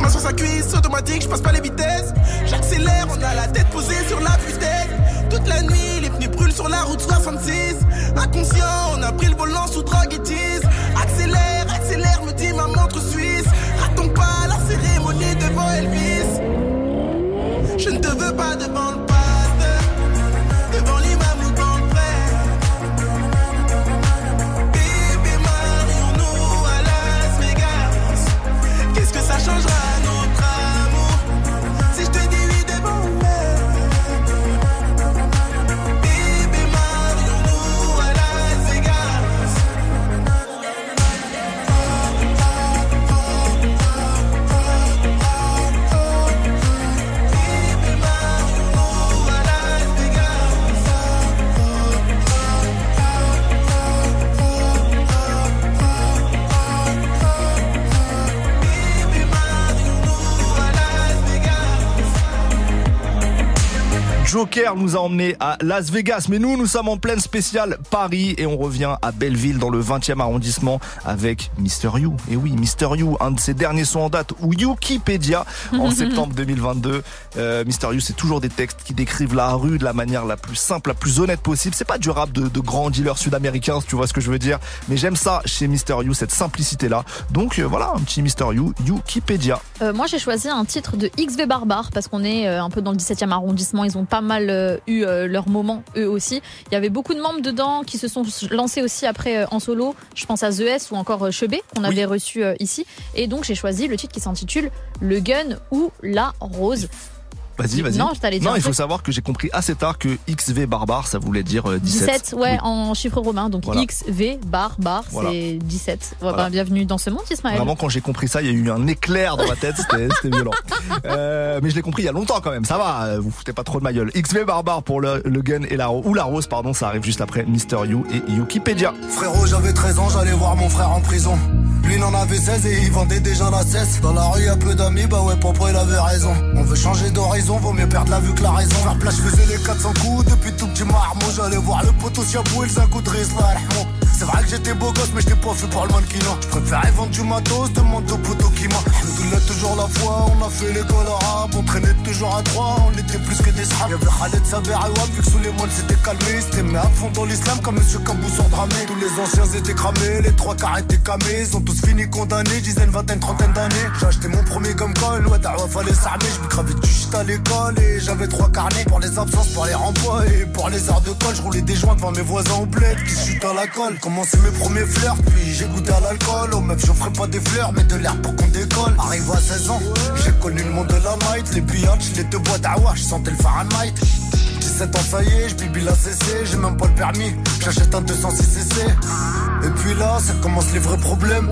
Ma sur sa cuisse, automatique, je passe pas les vitesses. J'accélère, on a la tête posée sur la butée. Toute la nuit, les pneus brûlent sur la route 66. Inconscient, on a pris le volant sous drogue et tease. Accélère, accélère, me dit ma montre suisse. Ratons pas la cérémonie devant Elvis. Je ne te veux pas devant le Joker nous a emmené à Las Vegas, mais nous, nous sommes en pleine spéciale Paris et on revient à Belleville dans le 20e arrondissement avec Mister You. Et oui, Mister You, un de ses derniers sons en date, ou Wikipédia en septembre 2022. Euh, Mister You, c'est toujours des textes qui décrivent la rue de la manière la plus simple, la plus honnête possible. C'est pas du rap de, de grands dealers sud-américains, si tu vois ce que je veux dire. Mais j'aime ça chez Mister You, cette simplicité-là. Donc euh, voilà, un petit Mister You, Wikipédia. Euh, moi, j'ai choisi un titre de XV Barbare parce qu'on est euh, un peu dans le 17e arrondissement. Ils ont pas mal euh, eu euh, leur moment, eux aussi. Il y avait beaucoup de membres dedans qui se sont lancés aussi après en solo. Je pense à The S ou encore Chebé qu'on avait reçu ici. Et donc, j'ai choisi le titre qui s'intitule Le Gun ou la Rose. Vas-y, vas-y. Non, je t'allais dire. Non, il faut savoir que j'ai compris assez tard que XV barbare, ça voulait dire 17. 17, ouais, en chiffre romain. Donc XV barbare, c'est 17. Voilà. bienvenue dans ce monde, Ismaël. Vraiment, quand j'ai compris ça, il y a eu un éclair dans ma tête. C'était violent. Euh, mais je l'ai compris il y a longtemps quand même. Ça va, vous foutez pas trop de ma gueule. XV barbare pour le, le gun et la ou la rose, pardon, ça arrive juste après Mister You et Wikipédia. Frérot, j'avais 13 ans, j'allais voir mon frère en prison. Lui, il en avait 16 et il vendait déjà la cesse. Dans la rue, y a peu d'amis, bah ouais, papa, il avait raison. On veut changer d'horizon, vaut mieux perdre la vue que la raison. Place, je faisais les 400 coups depuis tout petit marmot. J'allais voir le poteau le coup de Rizla, c'est vrai que j'étais beau gosse, mais j'étais pas fait pour le mannequin. Je préférais vendre du matos, demande au poteau qui m'a. Nous toujours la foi, on a fait l'école arabe, on traînait toujours à trois, on était plus que des sables. Y'avait Khaled Saber Wab, vu que sous les moines c'était calmé. C'était mis à fond dans l'islam comme monsieur Kambou sans dramé. Tous les anciens étaient cramés, les trois quarts étaient camés. Ils ont tous fini condamnés, dizaines, vingtaine, trentaine d'années. J'ai acheté mon premier comme col, ouais, d'ailleurs fallait s'armer. Je me cravais du shit à l'école et j'avais trois carnets pour les absences, pour les rempois et pour les heures de colle. Je roulais des joints devant mes voisins au bled qui chutent à la colle. Commencé mes premiers fleurs, puis j'ai goûté à l'alcool. Oh meuf, j'offrais pas des fleurs, mais de l'air pour qu'on décolle. Arrive à 16 ans, j'ai connu le monde de la night, les biatchs, les deux bois d'Awa, je sentais le Fahrenheit. 17 ans, ça y est, je la CC, j'ai même pas le permis, j'achète un 206 cc. Et puis là, ça commence les vrais problèmes.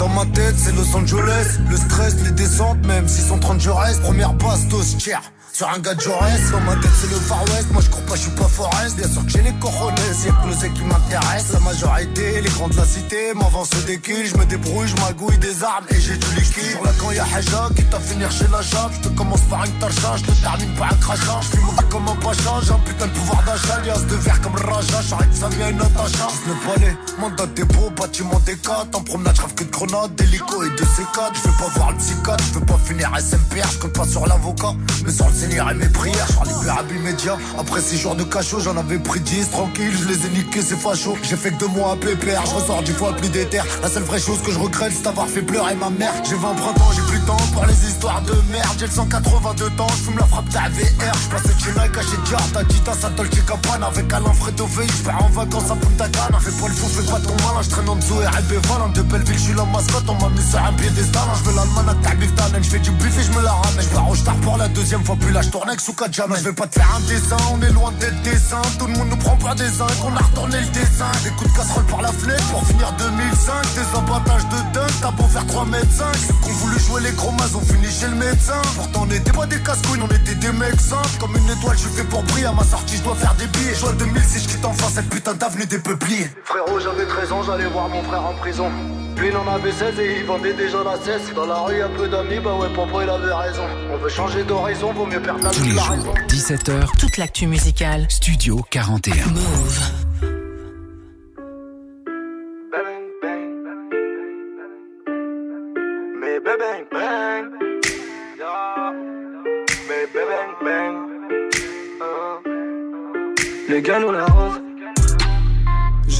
Dans ma tête, c'est Los Angeles, le stress, les descentes, même s'ils sont 30 je reste. Première passe, dos, tiers sur un gars de Jaurès. Dans ma tête, c'est le Far West. Moi, je crois pas, je suis pas Forest. Bien sûr que j'ai les cojones, c'est le qui m'intéresse. La majorité, les grands de la cité m'avancent des kills. Je me débrouille, je magouille des armes et j'ai du liquide. Sur là, quand y'a Haja qui t'a finir chez la jab, je te commence par une tarcha, je te termine par un crachat. Je mon comme un pacha, j'ai un putain de pouvoir d'achat. Lias de verre comme Raja, j'arrête ça vient une attache. Le palais, mandat des beaux, bâtiment des 4. En promenade, je que de grenades, d'hélico et de C4. Je veux pas voir le psychiatre, je veux pas finir SMPR, je pas sur l'avocat, mais sur le et mes prières, je les immédiat. Après six jours de cachot, j'en avais pris 10 tranquille, je les ai niqués, c'est facho. J'ai fait que deux mois à pépère, je ressors du fois plus d'éther. La seule vraie chose que je regrette, c'est d'avoir fait pleurer ma mère. J'ai 20 printemps, j'ai plus de temps pour les histoires de merde. J'ai le 182 temps, je fume la frappe ta VR. Je passe chez Nike, caché Giarda, Tita, sa Dolce Gabbana. Avec Alain Fredo je pars en vacances à Punta Cana. Fais pas le fou, fais pas ton malin, je traîne en dessous et Val. De Belleville, je suis la on m'a mis sur un piédestal. Je veux l'almanach, t'as je fais du buffet, je me la ramène. Je au pour la deuxième fois, puis là je tourne avec Souka Jamais. Je vais pas te faire un dessin, on est loin d'être dessin. Tout le monde nous prend pas des zincs, on a retourné le dessin. Des coups de casserole par la fenêtre pour finir 2005. Des abattages de dingue, t'as beau faire 3 mètres 5. Ceux qu'on voulu jouer les gros mazes ont fini chez le médecin. Pourtant on était pas des casse-couilles, on était des mecs simples. Comme une étoile, je fait pour briller. À ma sortie, je dois faire des billets. Je 2000 si je quitte enfin cette putain d'avenue des peupliers. Frérot, j'avais 13 ans, j'allais voir mon frère en prison. Il en avait 16 et il vendait déjà la cesse. Dans la rue, y a peu d'amis, bah ouais, papa, il avait raison. On veut changer d'horizon, vaut mieux perdre la Tous les jours, 17h. Toute l'actu musicale. Studio 41. Move. Mais bang bang. Mais bang bang. Les gars, nous la rose.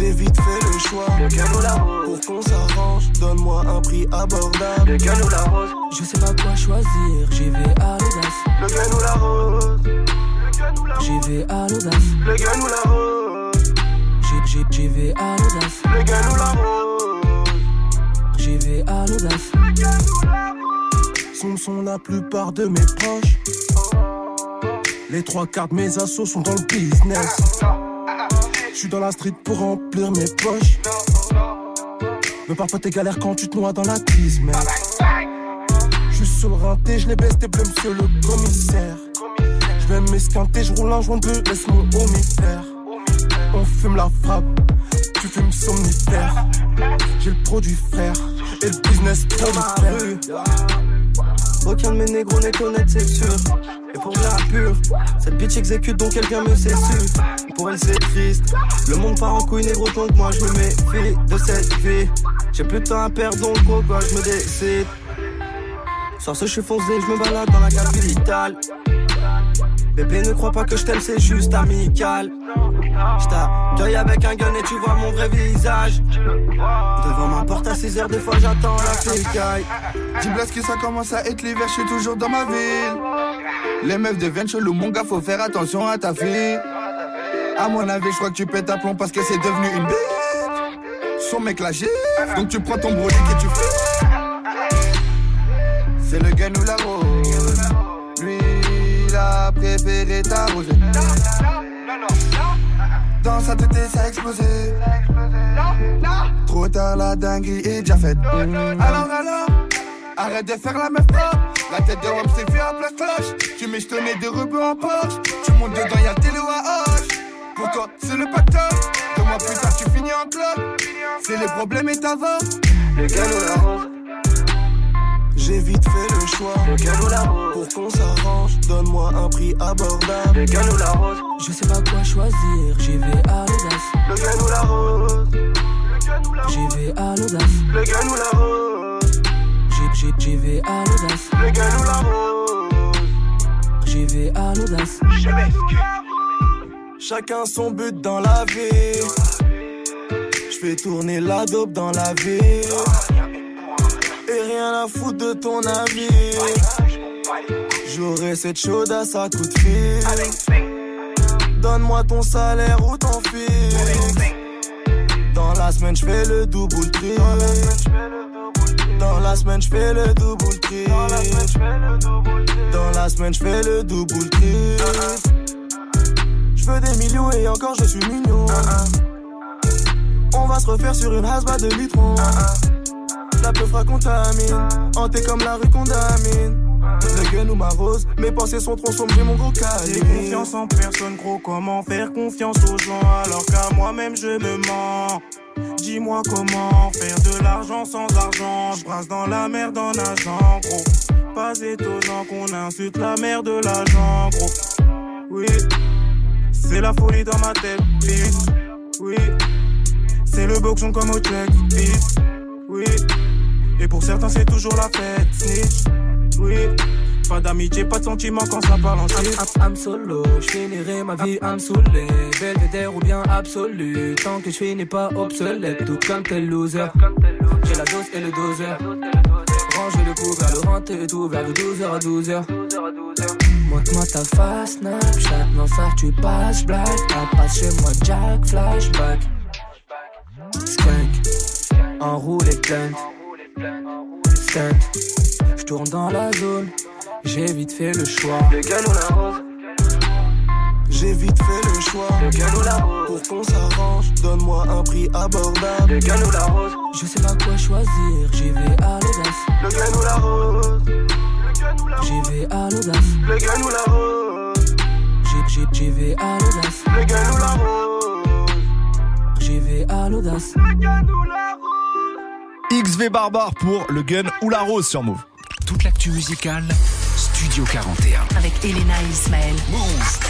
J'ai vite fait le choix. Le la rose. Pour qu'on s'arrange, donne-moi un prix abordable. Le ou la rose. Je sais pas quoi choisir, j'y vais à l'audace. Le ou la rose. J'y vais à l'audace. Le ou la rose. J'y vais à l'audace. Le ou la rose. J'y vais à l'audace. Sont, sont la plupart de mes proches. Les trois quarts de mes assos sont dans le business. Je suis dans la street pour remplir mes poches. Me parle pas tes galères quand tu te noies dans la crise, mec. Je suis sur le rinté, je les baisse tes bleus, monsieur le commissaire. Je vais m'esquinter, je roule un joint de laisse mon homifère. On fume la frappe, tu fumes somnifère. J'ai le produit frère et le business pour Aucun de mes négros n'est honnête, c'est sûr. Et pour la pure, cette bitch exécute donc quelqu'un me sait Pour elle c'est triste, le monde part en couille négro donc moi je me méfie de cette vie. J'ai plus de temps à perdre donc quoi je me décide? Sans ce je suis foncé, je me balade dans la capitale. Bébé, ne crois pas que je t'aime, c'est juste amical. J't'accueille avec un gun et tu vois mon vrai visage. Devant ma porte à 6 heures, des fois j'attends la fécaille. Dis que ça commence à être l'hiver, je suis toujours dans ma ville. Les meufs deviennent chelou, mon gars, faut faire attention à ta fille. À mon avis, je crois que tu pètes ta plomb parce que c'est devenu une bête. Son mec la donc tu prends ton brolic et tu fais. C'est le gun ou la rose. A préféré t'arroser. Dans sa tête, ça a explosé. Trop tard, la dinguerie est déjà faite. Alors, alors, arrête de faire la meuf propre. La tête de Rome s'est fait à place cloche. Tu mets jetonné des rebeux en poche. Tu montes dedans, y'a le télo à. Pour toi, c'est le pactole. Deux mois plus tard, tu finis en club. C'est les problèmes et ta voix. Le galop la rose. J'ai vite fait le choix. Le la rose. Pour qu'on s'arrange, donne-moi un prix abordable. Le galop la rose. Je sais pas quoi choisir, j'y vais à l'audace. Le galou la rose. J'y vais à l'audace. Le galou la rose. J'y vais à l'audace. Le galou la rose. J'y vais à l'audace. Chacun son but dans la vie. J'fais tourner la dope dans la vie et rien à foutre de ton avis. J'aurai cette chaude à sa coup de fil. Donne-moi ton salaire ou ton fils. Dans la semaine, j'fais le double tri. Dans la semaine, j'fais le double tri. Dans la semaine, j'fais le double tri. J'veux des millions et encore je suis mignon. On va se refaire sur une hasba de litron. La peufra contamine, hanté comme la rue condamine. Le gun ou ma rose, mes pensées sont trop sombres, mon gros calibre. J'ai confiance en personne, gros, comment faire confiance aux gens alors qu'à moi-même je me mens? Dis-moi comment faire de l'argent sans argent. Je dans la mer d'un agent, gros. Pas étonnant qu'on insulte la mère de l'agent, gros. Oui, c'est la folie dans ma tête, bitch. Oui, c'est le boxon comme au check, bitch. Oui. Et pour certains, c'est toujours la fête. Oui. Pas d'amitié, pas de sentiment quand ça parle en. I'm, solo, je finirai ma vie, I'm saoulé. Belvédère ou bien absolu, tant que je finis pas obsolète, tout comme tel loser. J'ai la dose et le doseur. Range le couvert, le rente est ouvert de 12h à 12h. Montre-moi ta face, Snapchat, non ça tu passes, blague. T'as ah, pas chez moi, Jack, flashback. Skank, enroule et plainte. 7. Je tourne dans la zone, j'ai vite fait le choix. Le Lequel ou la rose J'ai vite fait le choix. Lequel ou la rose Pour qu'on s'arrange, donne-moi un prix abordable. Le Lequel ou la rose Je sais pas quoi choisir, j'y vais à l'audace. Le Lequel ou la rose J'y vais à l'audace. Lequel ou la rose J'y vais à l'audace. Le Lequel ou la rose J'y vais à l'audace. Ou la rose XV Barbare pour le gun ou la rose sur Move. Toute l'actu musicale, Studio 41. Avec Elena et Ismaël. Move.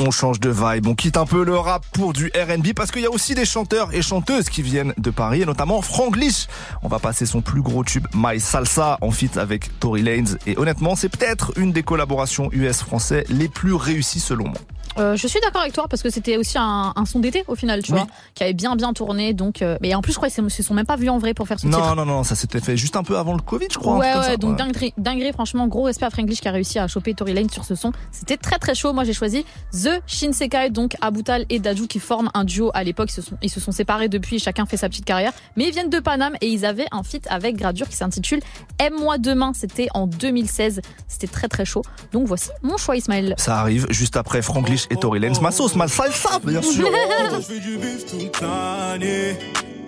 On change de vibe, on quitte un peu le rap pour du R&B parce qu'il y a aussi des chanteurs et chanteuses qui viennent de Paris et notamment Franglish. On va passer son plus gros tube My Salsa en feat avec Tory Lanez et honnêtement c'est peut-être une des collaborations US-français les plus réussies selon moi. Euh, je suis d'accord avec toi parce que c'était aussi un, un son d'été au final, tu vois, qui avait bien bien tourné. Donc, euh, mais en plus, je crois qu'ils se sont même pas vus en vrai pour faire ce non, titre. Non, non, non, ça s'était fait juste un peu avant le Covid, je crois. Ouais, ouais. Donc dinguerie, dinguerie, franchement, gros respect à Franglish qui a réussi à choper Tory Lane sur ce son. C'était très très chaud. Moi, j'ai choisi The Shinsekai, donc Abutal et Daju qui forment un duo à l'époque. Ils se sont ils se sont séparés depuis. Chacun fait sa petite carrière, mais ils viennent de Paname et ils avaient un feat avec Gradure qui s'intitule Aime-moi demain. C'était en 2016. C'était très très chaud. Donc voici mon choix, Ismaël. Ça arrive juste après Et Tory Lanez. Ma sauce, ma salsa, bien sûr. je fais du bif toute l'année.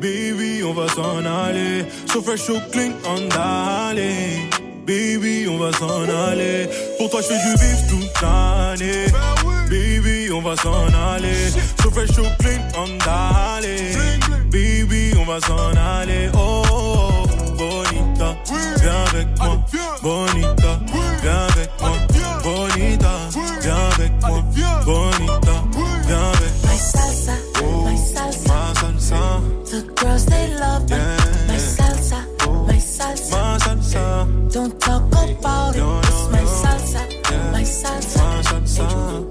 Baby, on va s'en aller. So fresh, so clean, on d'aller. Baby, on va s'en aller. Pour toi, je fais du bif toute l'année. Baby, on va s'en aller. So fresh, so clean, on d'aller. Baby, on va s'en aller. Oh, bonita. viens avec moi, bonita, viens avec moi, bonita, viens avec moi, bonita, viens avec moi. My salsa, my salsa, ma salsa, the girls they love me. Yeah. My salsa, my salsa, ma salsa, don't talk about it. No, no, It's my salsa, Yeah. my salsa, ma salsa,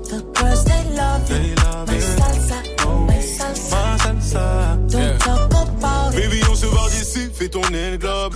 the girls they love They me. love My it. salsa, my salsa, ma salsa. don't talk about it. Baby, on se barre d'ici, fais tourner le globe.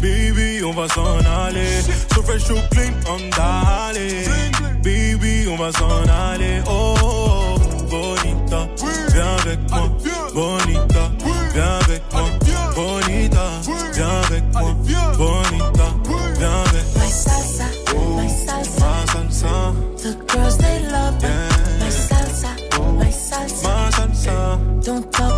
Baby, on va s'en aller. So fresh, so clean, on d'aller. Baby, on va s'en aller. Oh, oh, oh, bonita, viens avec moi. Bonita, viens avec moi. Bonita, viens avec moi. Bonita, viens avec moi. My salsa, my salsa, Ma salsa, the girls they love. Yeah. My salsa, my salsa, ma salsa, don't talk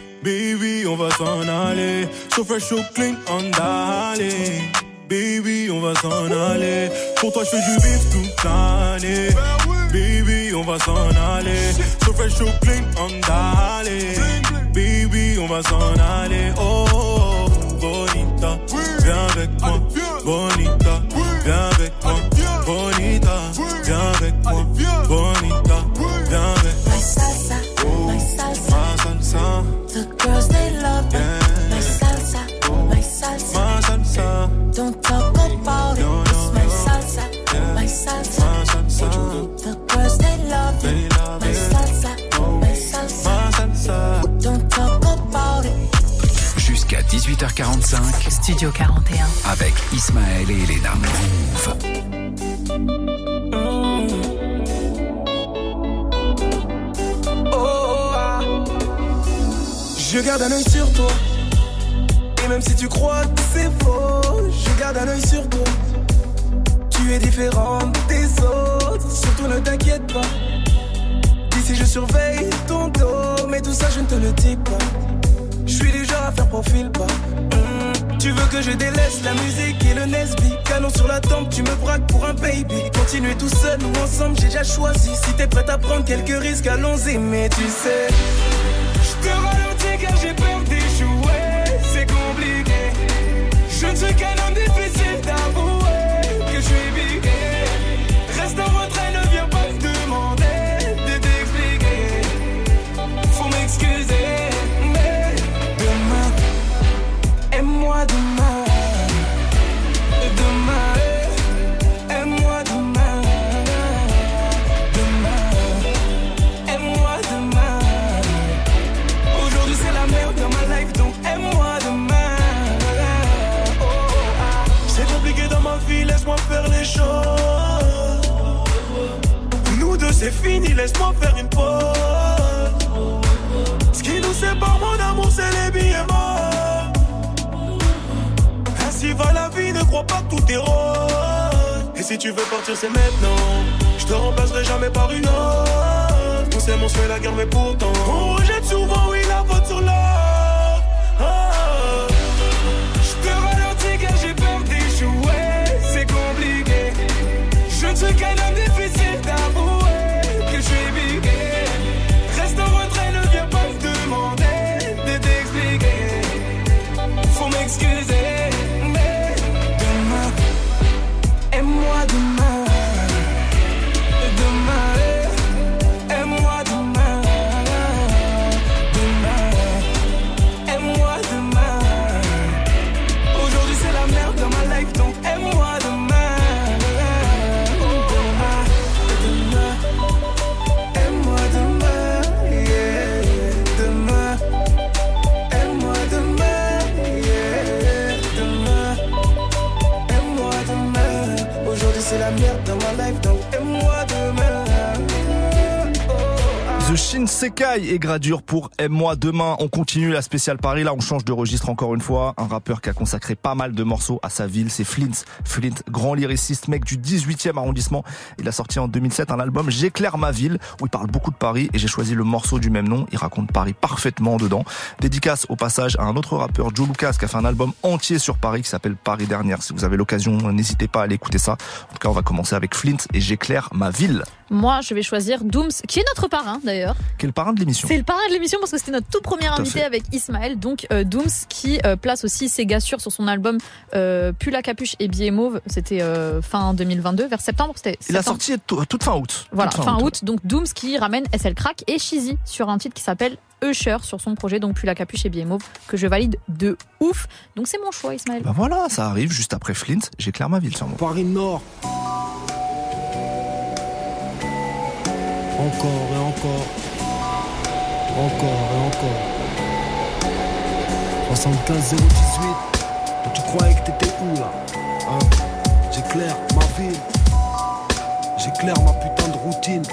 Baby, on va s'en aller. So fresh, so clean, on d'aller. Baby, on va s'en aller. Pour toi, je fais du bif toute l'année. Baby, on va s'en aller. So fresh, so clean, on d'aller. Baby, on va s'en aller. Oh, oh, oh, bonita, viens avec moi. Bonita, 18h45 Studio 41. avec Ismaël et Elena. Move. Oh, ah. Je garde un œil sur toi. Et même si tu crois que c'est faux, je garde un œil sur toi. Tu es différente des autres, surtout ne t'inquiète pas. D'ici je surveille ton dos, mais tout ça je ne te le dis pas. Faire. Hmm, Tu veux que je délaisse la musique et le Nesby? Canon sur la tempe, tu me braques pour un baby. Continuer tout seul ou ensemble, j'ai déjà choisi. Si t'es prête à prendre quelques risques, allons-y. Mais tu sais, je te ralentis car j'ai peur d'échouer. C'est compliqué. Je ne suis qu'un fini, laisse-moi faire une pause. Ce qui nous sépare, mon amour, c'est les billets morts. Ainsi va la vie, ne crois pas que tout est rose. Et si tu veux partir, c'est maintenant. Je te remplacerai jamais par une autre. On s'aime, on la guerre, mais pourtant. On rejette souvent, oui, la faute sur l'autre. Ah. Je The Shinsekai et Gradure pour Aime-moi demain. On continue la spéciale Paris. Là, on change de registre encore une fois. Un rappeur qui a consacré pas mal de morceaux à sa ville, c'est Flint. Flint, grand lyriciste, mec du 18e arrondissement. Il a sorti en 2007 un album J'éclaire ma ville où il parle beaucoup de Paris et j'ai choisi le morceau du même nom. Il raconte Paris parfaitement dedans. Dédicace au passage à un autre rappeur, Joe Lucas, qui a fait un album entier sur Paris qui s'appelle Paris dernière. Si vous avez l'occasion, n'hésitez pas à aller écouter ça. En tout cas, on va commencer avec Flint et J'éclaire ma ville. Moi, je vais choisir Dooms, qui est notre parrain d'ailleurs. Qui est le parrain de l'émission. C'est le parrain de l'émission parce que c'était notre tout premier invité avec Ismaël. Donc euh, Dooms qui euh, place aussi ses gassures sur son album euh, Pull la capuche et billet mauve. C'était euh, fin 2022, vers septembre. C'était. Il a sorti toute fin août. Voilà, toute fin, août. Donc Dooms qui ramène SL Crack et Cheesy sur un titre qui s'appelle Usher sur son projet, donc Pull la capuche et billet mauve, que je valide de ouf. Donc c'est mon choix, Ismaël. Bah voilà, ça arrive juste après Flint. J'éclaire ma ville sur moi. Paris Nord. Encore et encore. Encore et encore. 75 018. Tu croyais que t'étais où là? Hein? J'éclaire ma ville. J'éclaire ma putain de routine.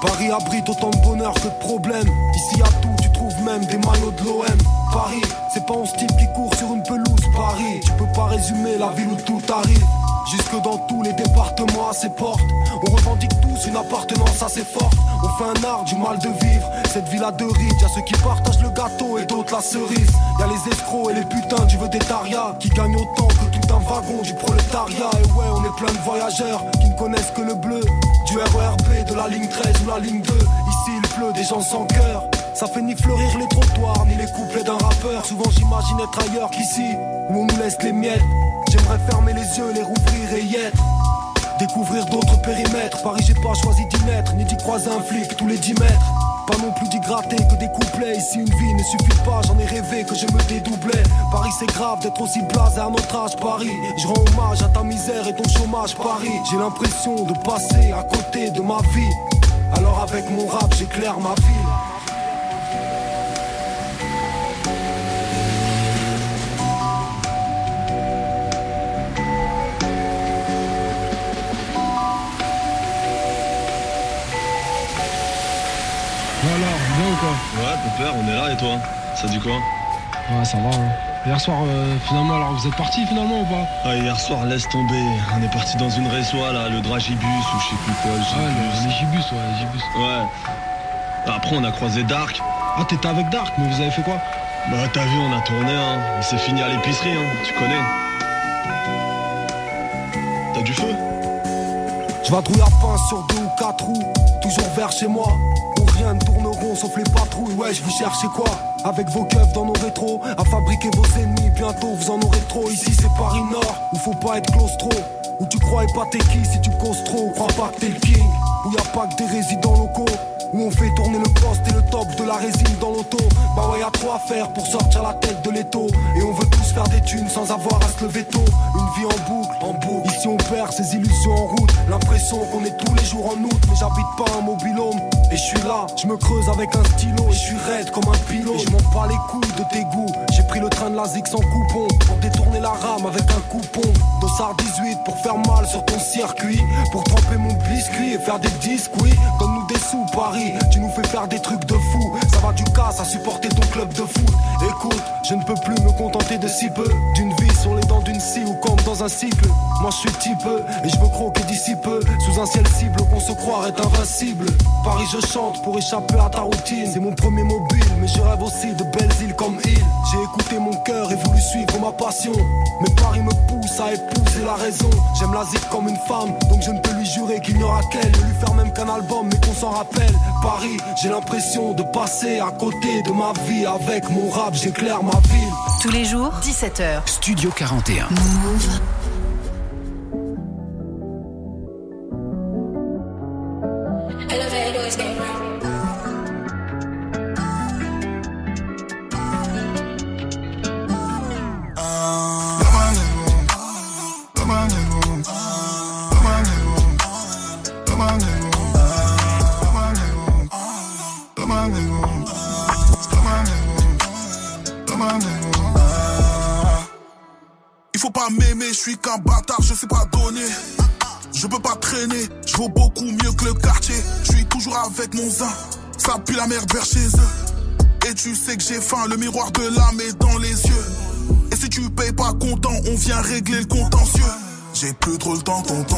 Paris abrite autant de bonheur que de problèmes. Ici a tout, tu trouves même des maillots de l'OM. Paris, c'est pas un type qui court sur une pelouse. Paris, tu peux pas résumer la ville où tout arrive. Jusque dans tous les départements à ses portes. On revendique tous une appartenance assez forte. On fait un art du mal de vivre. Cette ville a deux rides. Y'a ceux qui partagent le gâteau et d'autres la cerise. Y'a les escrocs et les putains du vedettariat qui gagnent autant que tout un wagon du prolétariat. Et ouais, on est plein de voyageurs qui ne connaissent que le bleu. Du RERB, de la ligne 13 ou la ligne 2. Ici il pleut des gens sans cœur. Ça fait ni fleurir les trottoirs, ni les couplets d'un rappeur. Souvent j'imagine être ailleurs qu'ici, où on nous laisse les miettes. J'aimerais fermer les yeux, les rouvrir et y être. Découvrir d'autres périmètres. Paris, j'ai pas choisi d'y naître, ni d'y croiser un flic tous les 10 mètres. Pas non plus d'y gratter que des couplets. Ici, une vie ne suffit pas, j'en ai rêvé que je me dédoublais. Paris, c'est grave d'être aussi blasé à notre âge, Paris. Je rends hommage à ta misère et ton chômage, Paris. J'ai l'impression de passer à côté de ma vie. Alors, avec mon rap, j'éclaire ma ville. Ouais, on est là et toi? Ça dit quoi? Ouais, ça va. Hein. Hier soir, euh, finalement, alors vous êtes parti finalement ou pas? Ah, hier soir, laisse tomber. On est parti dans une résoie là, le Dragibus ou je sais plus quoi. Le Ah, le, Gibus, ouais, Gibus. Ouais. Après, on a croisé Dark. Ah, t'étais avec Dark, mais vous avez fait quoi? Bah, t'as vu, on a tourné, hein. Il s'est fini à l'épicerie, hein. Tu connais. T'as du feu? Je vadrouille à pain sur deux ou quatre roues, toujours vers chez moi. Rond sauf les patrouilles. Ouais, je vous cherchez quoi? Avec vos keufs dans nos rétros, à fabriquer vos ennemis. Bientôt vous en aurez trop. Ici c'est Paris Nord, où faut pas être claustro. Où tu crois pas t'es qui si tu causes trop. Crois pas que t'es le king. Où y a pas que des résidents locaux. Où on fait tourner le poste et le top de la résine dans l'auto. Bah ouais, y a trop faire pour sortir la tête de l'étau? Et on veut tous faire des thunes sans avoir à se lever tôt. Une vie en boucle, en boucle. Ici on perd ses illusions en route. L'impression qu'on est tous les jours en août. Mais j'habite pas un mobilhome. Et je suis là, je me creuse avec un stylo. Et je suis raide comme un pilote. Je m'en pas les couilles de tes goûts. J'ai pris le train de la Zig sans coupon. Pour détourner la rame avec un coupon. Dossard 18 pour faire mal sur ton circuit. Pour tremper mon biscuit et faire des disques, oui. Des sous, Paris. Tu nous fais faire des trucs de fou. Ça va du casse à supporter ton club de foot. Écoute, je ne peux plus me contenter de si peu. D'une vie sur les dents d'une scie ou comme dans un cycle. Moi je suis type et je me croque d'ici peu. Sous un ciel cible qu'on se croire est invincible. Paris, je chante pour échapper à ta routine. C'est mon premier mobile, mais je rêve aussi de belles îles comme île. J'ai écouté mon cœur et voulu suivre ma passion. Mais Paris me pousse à épouser la raison. J'aime la zik comme une femme, donc je ne peux lui jurer qu'il n'y aura qu'elle. Ne lui faire même qu'un album, mais qu'on s'en rappelle. Paris, j'ai l'impression de passer à côté de ma vie. Avec mon rap, j'éclaire ma ville. Tous les jours, 17h. Studio 41. Move. Qu'un bâtard, je sais pas donner. Je peux pas traîner, je vaux beaucoup mieux que le quartier. Je suis toujours avec mon zin, ça pue la merde vers chez eux. Et tu sais que j'ai faim, le miroir de l'âme est dans les yeux. Et si tu payes pas content, on vient régler le contentieux. J'ai plus trop le temps, tonton.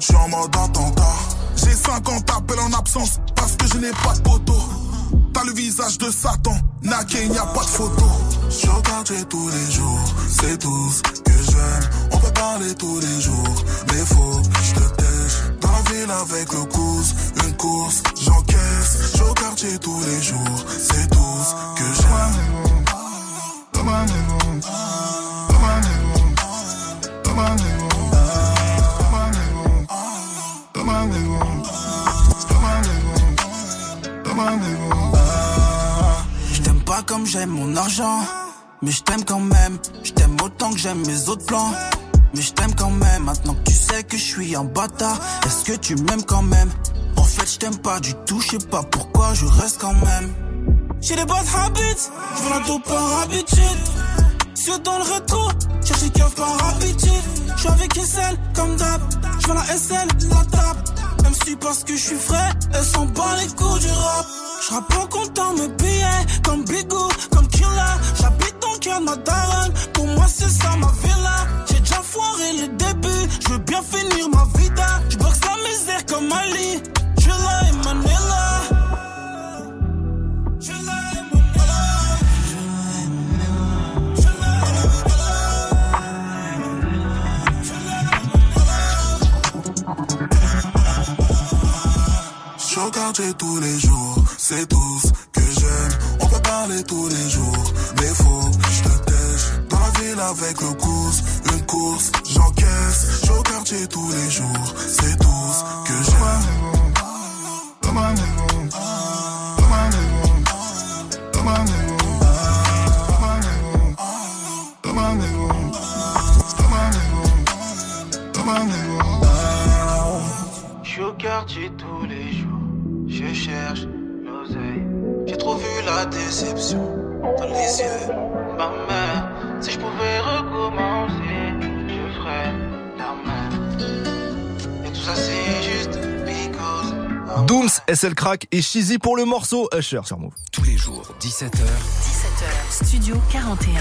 Je suis en mode attentat. J'ai 50 appels en absence parce que je n'ai pas de poteau. T'as le visage de Satan, naqué, n'y a pas de photo. Je regarde tous les jours, c'est tout On peut parler tous les jours, mais faut que je te tèche. Dans la ville avec le cous, une course, j'encaisse. Je regarde tous les jours, c'est tout ce que j'aime. Je t'aime pas comme j'aime mon argent, mais je t'aime quand même. Je t'aime autant que j'aime mes autres plans. Mais je t'aime quand même, maintenant que tu sais que je suis un bâtard. Est-ce que tu m'aimes quand même? En fait, je t'aime pas du tout, je sais pas pourquoi je reste quand même. J'ai des bad habits, je la dope par habitude. Sur dans le rétro, cherche les keufs par habitude. Je suis avec SL comme d'hab, je la SL, la tape. Même si parce que je suis frais, elle s'en bat les coups du rap. Je rappe en comptant mes billets, comme Bigou. Le pour moi c'est ça ma villa. J'ai déjà foiré les débuts, je veux bien finir ma vida. Je boxe la misère comme Ali, je la et Manila. Je regarde tous les jours, c'est tout ce que j'aime. On peut parler tous les jours, Avec le cous, une course, j'encaisse. Je regarde tous les jours, c'est tout ce que j'aime. Je suis au quartier tous les jours, je cherche l'oseille. J'ai trop vu la déception dans les yeux de ma mère. Si je pouvais recommencer, je ferais la même. Et tout ça c'est juste because. Dooms, SL Crack et Cheesy pour le morceau Usher sur Move. Tous les jours, 17h. 17h, Studio 41.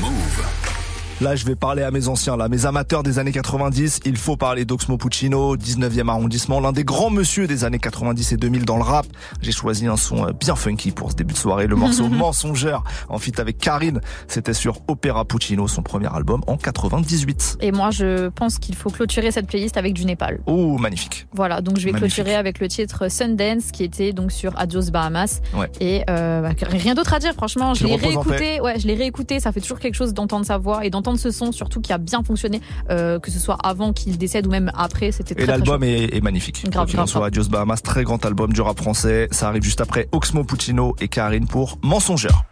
Move. Là, je vais parler à mes anciens, là, mes amateurs des années 90. Il faut parler d'Oxmo Puccino, 19e arrondissement, l'un des grands monsieur des années 90 et 2000 dans le rap. J'ai choisi un son euh, bien funky pour ce début de soirée, le morceau Mensongeur, en feat avec Karine. C'était sur Opera Puccino, son premier album en 98. Et moi, je pense qu'il faut clôturer cette playlist avec du Népal. Oh, magnifique. Voilà, donc je vais Magnifique. clôturer avec le titre Sundance qui était donc sur Adios Bahamas. Ouais. Et euh, bah, rien d'autre à dire, franchement. Je l'ai réécouté. Ouais, je l'ai réécouté. Ça fait toujours quelque chose d'entendre sa voix et d'entendre ce son, surtout qui a bien fonctionné, euh, que ce soit avant qu'il décède ou même après. C'était Et l'album est, est magnifique. Grave, grave, soit. Adios Bahamas, très grand album du rap français. Ça arrive juste après Oxmo Puccino et Karine pour Mensongeur.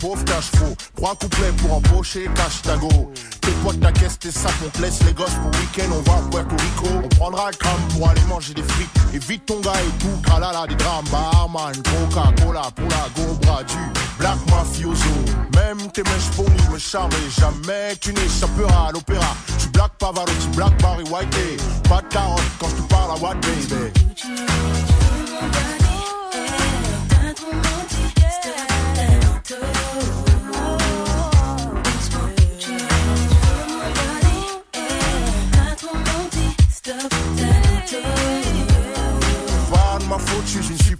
Pauvre cash faux. Trois couplets pour embaucher cash tango. Tes potes ta caisse, tes sapes, on te laisse les gosses pour week-end, on va à Puerto Rico. On prendra crâne pour aller manger des frites. Évite ton gars et tout, kalala des drames, barman, Coca-Cola pour la gobra du Black Mafioso. Même tes mèches ponies me charment jamais tu n'échapperas à l'opéra. Tu Black Pavarotti, Black Barry White, eh. pas de carotte quand je te parle à What Baby. Pas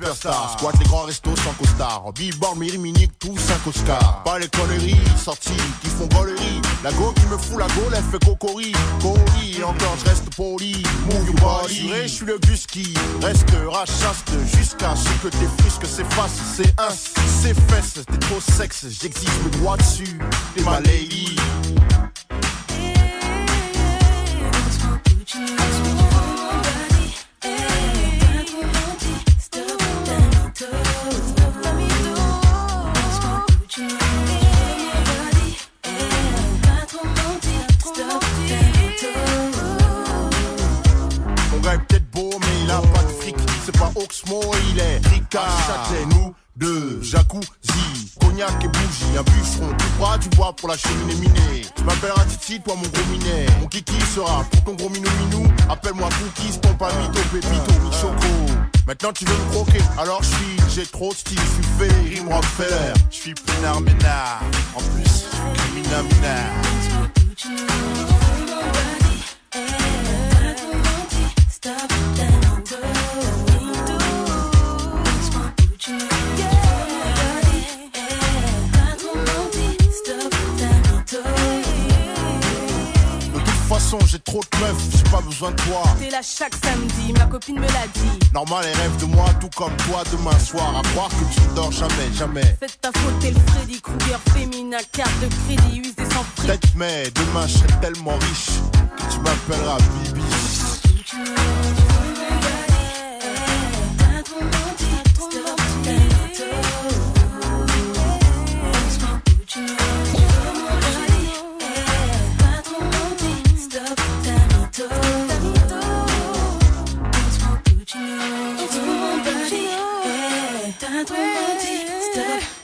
superstar. Squatte les grands restos sans costard. Billboard, Minique, tous 5 Oscars. Pas les conneries, sorties qui font gaulerie. La go qui me fout la gaule, elle fait cocori. Cori, encore je reste poli. Move your body. Je suis le gus qui restera chaste jusqu'à ce que tes frisques s'effacent. C'est un, c'est fesses, t'es trop sexe. J'exige le droit dessus. T'es ma lady. Oxmo, il est Ricard. Châtelet, nous deux, jacuzzi, cognac et bougie, un bûcheron, tu crois, tu bois pour la cheminée minée. Je m'appellerai Titi, toi mon gros minet. Mon kiki sera pour ton gros minou minou. Appelle-moi Cookies, ton pas mytho, pépito, choco. Maintenant tu veux me croquer, alors je suis, j'ai trop de style, je suis fait, rime Rockefeller. Je suis pénard ménard, en plus, je suis criminel j'ai trop de meufs, j'ai pas besoin de toi. T'es là chaque samedi, ma copine me l'a dit. Normal, elle rêve de moi, tout comme toi demain soir. À croire que tu ne dors jamais, jamais. Faites ta faute, t'es le Freddy Krueger féminin, carte de crédit, usé sans prix. Peut-être, mais demain je serai tellement riche que tu m'appelleras Bibi.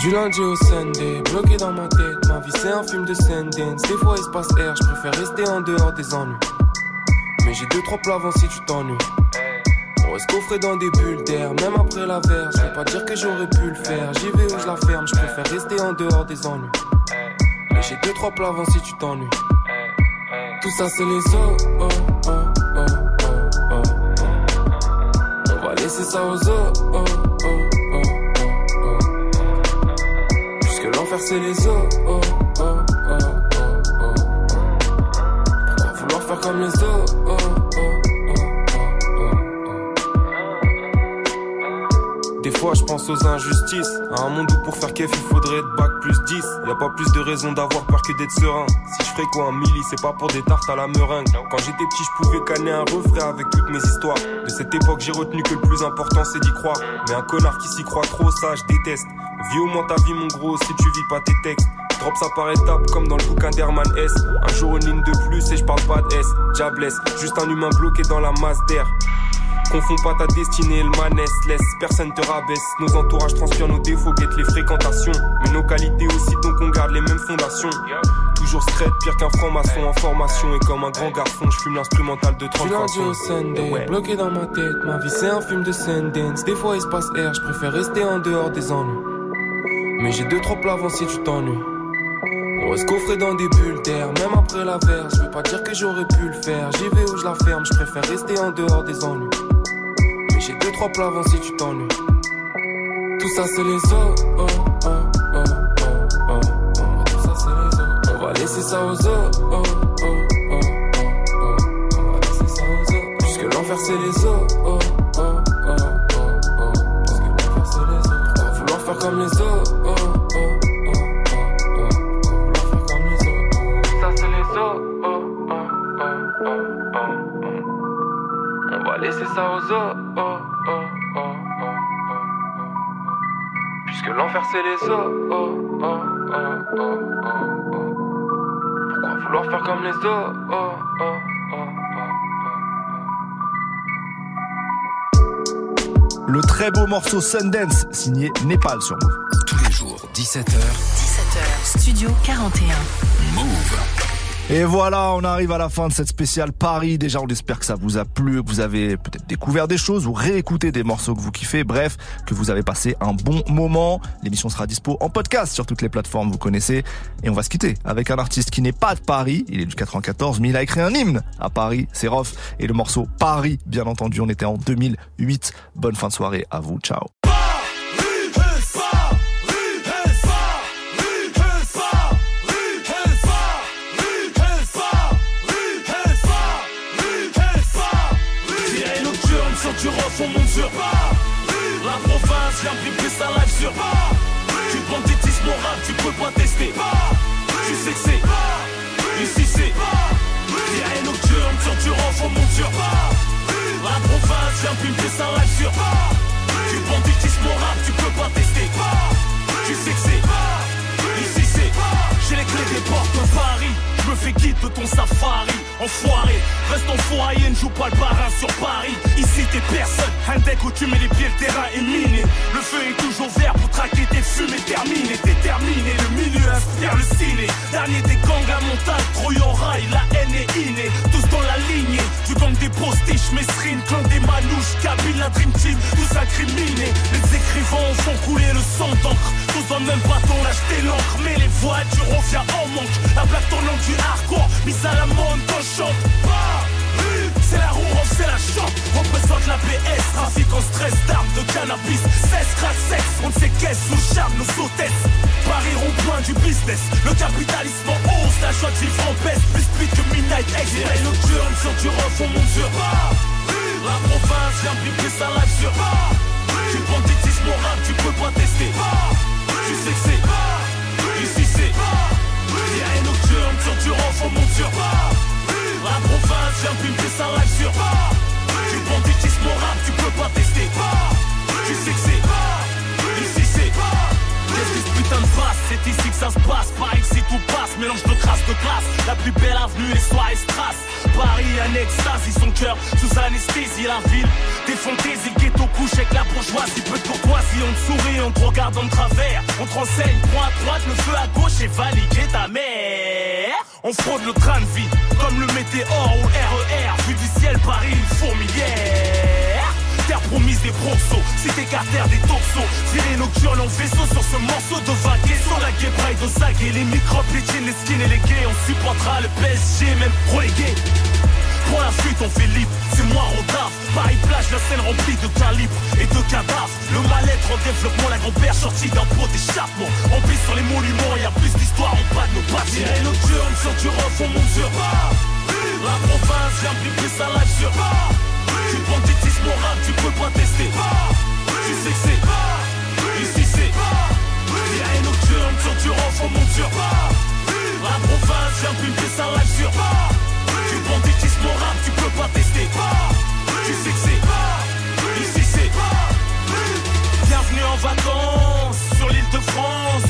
Du lundi au Sunday, bloqué dans ma tête, ma vie c'est un film de Sundance. Des fois il se passe air, je préfère rester en dehors des ennuis. Mais j'ai deux trois plats avant si tu t'ennuies. On reste coffré dans des bulles d'air, même après la verre. Je vais pas dire que j'aurais pu le faire. J'y vais où je la ferme, je préfère rester en dehors des ennuis. Mais j'ai deux trois plats avant si tu t'ennuies. Tout ça c'est les os. Oh, oh, oh, oh, oh. On va laisser ça aux os. Oh, oh. C'est les os. Oh, oh, oh, oh, vouloir faire comme les os Des fois je pense aux injustices. À un monde où pour faire kef il faudrait être bac plus 10 Y a pas plus de raison d'avoir peur que d'être serein. Si je ferais quoi un milli c'est pas pour des tartes à la meringue. Quand j'étais petit je pouvais canner un refrain avec toutes mes histoires. De cette époque j'ai retenu que le plus important c'est d'y croire. Mais un connard qui s'y croit trop ça je déteste Vis au moins ta vie, mon gros, si tu vis pas tes textes. Drop ça par étapes, comme dans le bouquin d'Herman S. Un jour une ligne de plus et je parle pas de S. Diablesse, juste un humain bloqué dans la masse d'air. Confonds pas ta destinée le manesse, laisse personne te rabaisse. Nos entourages transpirent nos défauts, guettent les fréquentations. Mais nos qualités aussi, donc on garde les mêmes fondations. Toujours straight, pire qu'un franc-maçon en formation. Et comme un grand garçon, je fume l'instrumental de 30 Du au Sunday, bloqué dans ma tête. Ma vie c'est un film de Sundance. Des fois il se passe air, je préfère rester en dehors des ennuis. Mais j'ai deux trois plats avant si tu t'ennuies. On reste coffré dans des bulles d'air, même après la verre. Je veux pas dire que j'aurais pu le faire. J'y vais où je la ferme, je préfère rester en dehors des ennuis. Mais j'ai deux trois plats avant si tu t'ennuies. Tout ça c'est les os. Oh, oh, oh, oh, oh, oh. Tout ça c'est les os. On va laisser ça aux os. Oh, oh, oh, oh, oh. On va laisser ça aux os. Puisque l'enfer c'est les os. Oh, oh, oh, oh, oh. Puisque l'enfer c'est les os. On va vouloir faire comme les os. Puisque l'enfer c'est les os. Pourquoi vouloir faire comme les os Le très beau morceau Sundance, signé Népal sur Move. Tous les jours, 17h. 17h, Studio 41. Move. Et voilà, on arrive à la fin de cette spéciale Paris. Déjà, on espère que ça vous a plu, que vous avez peut-être découvert des choses ou réécouté des morceaux que vous kiffez. Bref, que vous avez passé un bon moment. L'émission sera dispo en podcast sur toutes les plateformes, vous connaissez. Et on va se quitter avec un artiste qui n'est pas de Paris. Il est du 94, mais il a écrit un hymne à Paris. C'est Rof. Et le morceau Paris, bien entendu, on était en 2008. Bonne fin de soirée à vous. Ciao. Vient piper sa life sur Paris Tu banditisme mon rap, tu peux pas tester. Tu sais que c'est Ici c'est Virée nocturne sur du rough, on monte sur Paris La province vient piper sa life sur Paris Tu banditisme mon rap, tu peux pas tester. Tu sais que c'est Ici c'est J'ai les clés des portes de Paris Je fais guide de ton safari Enfoiré, reste en foyer, ne joue pas le parrain sur Paris. Ici t'es personne, un deck où tu mets les pieds, le terrain est miné. Le feu est toujours vert pour traquer tes fumées terminé, déterminé. Le milieu inspire le ciné. Dernier des gangs à montagne, en rail, la haine est innée. Tous dans la lignée, du gang des postiches, Mesrine, clan des manouches, la Dream Team, tous incriminés. Les écrivains font couler le sang d'encre. Dans le même bâton, l'acheter l'encre. Mais les voitures, on vient en manque. La plaque tournante du hardcore, mise à la mode chante. C'est la roue, c'est la chante. Représente la PS, trafic en stress d'armes, de cannabis. Cesse, crack, sexe, on ne sait qu'est-ce Sous charme, nos hôtesses. Paris rond-point du business. Le capitalisme en hausse, la joie de vivre en baisse. Plus speed que Midnight Express nocturne sur du ref, on monte sur. La province vient piquer sa life sur. Tu banditisme mon rap, tu peux pas tester Tu sais que c'est Ici c'est Virée nocturne sur du ref, on monte sur la province vient pimper sa life sur pas Tu banditisme mon rap, tu peux pas tester. Tu sais que c'est Ici c'est Que C'est ici que ça se passe. Pas ici tout passe Mélange de crasse de classe. La plus belle avenue les soirées strass Paris un extasie Son cœur. Sous anesthésie La ville des fantaisies. Le ghetto couche avec la bourgeoisie. Peu de courtoisie On te sourit, on te regarde en travers. On te renseigne Point à droite, le feu à gauche Et validé ta mère. On fraude le train de vie comme le météore ou RER. Vu du ciel, Paris, une fourmilière. Terre promise des bronzos, cité carter des toxos. Tiré nocturne en vaisseau sur ce morceau de vague. Sur la gay de et les microbes, les jeans, les skins et les gays. On supportera le PSG, même relégué. Pour la fuite, on fait libre, c'est moi Rodaf. Paris plage, la scène remplie de calibres et de cadavres. Le mal-être en développement, la grand-père sortie d'un pot d'échappement. On pisse sur les monuments, y a plus d'histoire, on pas de nos pas. Tiré nocturne sur du ref, on monte sur pas. La province vient piquer sa life sur pas. Tu banditisme mon rap, tu peux pas tester. Tu sais que c'est Ici c'est nocturne du ref, on monte sur pas. La province vient piquer sa life sur. Tu banditisme mon rap, tu peux pas tester. Tu sais que c'est Ici c'est Bienvenue en vacances sur l'île de France.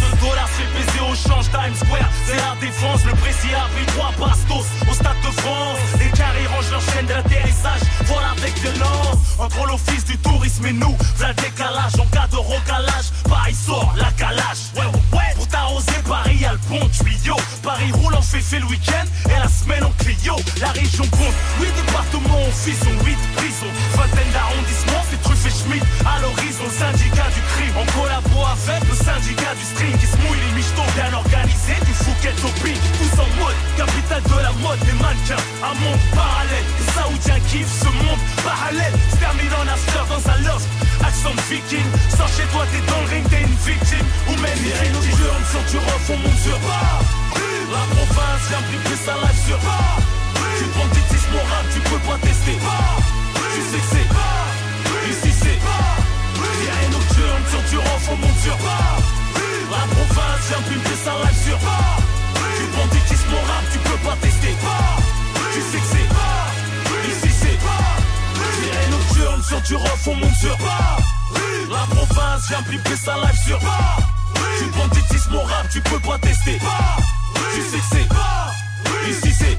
Au change Times Square. C'est la défense, le Brésil a pris trois bastos au stade de France. Les carrés rangent leur chaîne d'atterrissage. Voilà avec violence. Entre l'office du tourisme et nous, v'là décalage. En cas de recalage, Paris sort la calage. Ouais, ouais, ouais. Paris y'a le pont tuyau. Paris roule en féfé le week-end et la semaine en Clio. La région compte. 8 départements en fusion, 8 prisons. Vingtaine d'arrondissements, c'est truffé Schmidt à l'horizon. Syndicat du crime. En collabo avec le syndicat du string. Qui se mouille les michetots bien organisé du Fouquet au tous en mode capitale de la mode des mannequins. Un monde parallèle. Les saoudiens kiffent ce monde parallèle. Se termine en after dans un loft. Accent viking. Sors chez toi t'es dans le ring t'es une victime. Ou même une victime sur du ref on monte sur pas la province vient plus sa life sur pas tu banditisme mon rap tu peux pas tester. Tu sais que c'est ici c'est Tiré nocturne sur du ref on monte sur pas La province vient pimper sa life sur pas Tu banditisme mon rap tu peux pas tester. Tu sais que c'est Ici c'est Tiré nocturne sur du ref on monte sur pas La province vient pimper sa life sur pas Tu banditisme mon rap tu peux pas tester. Tu sais que c'est. Ici c'est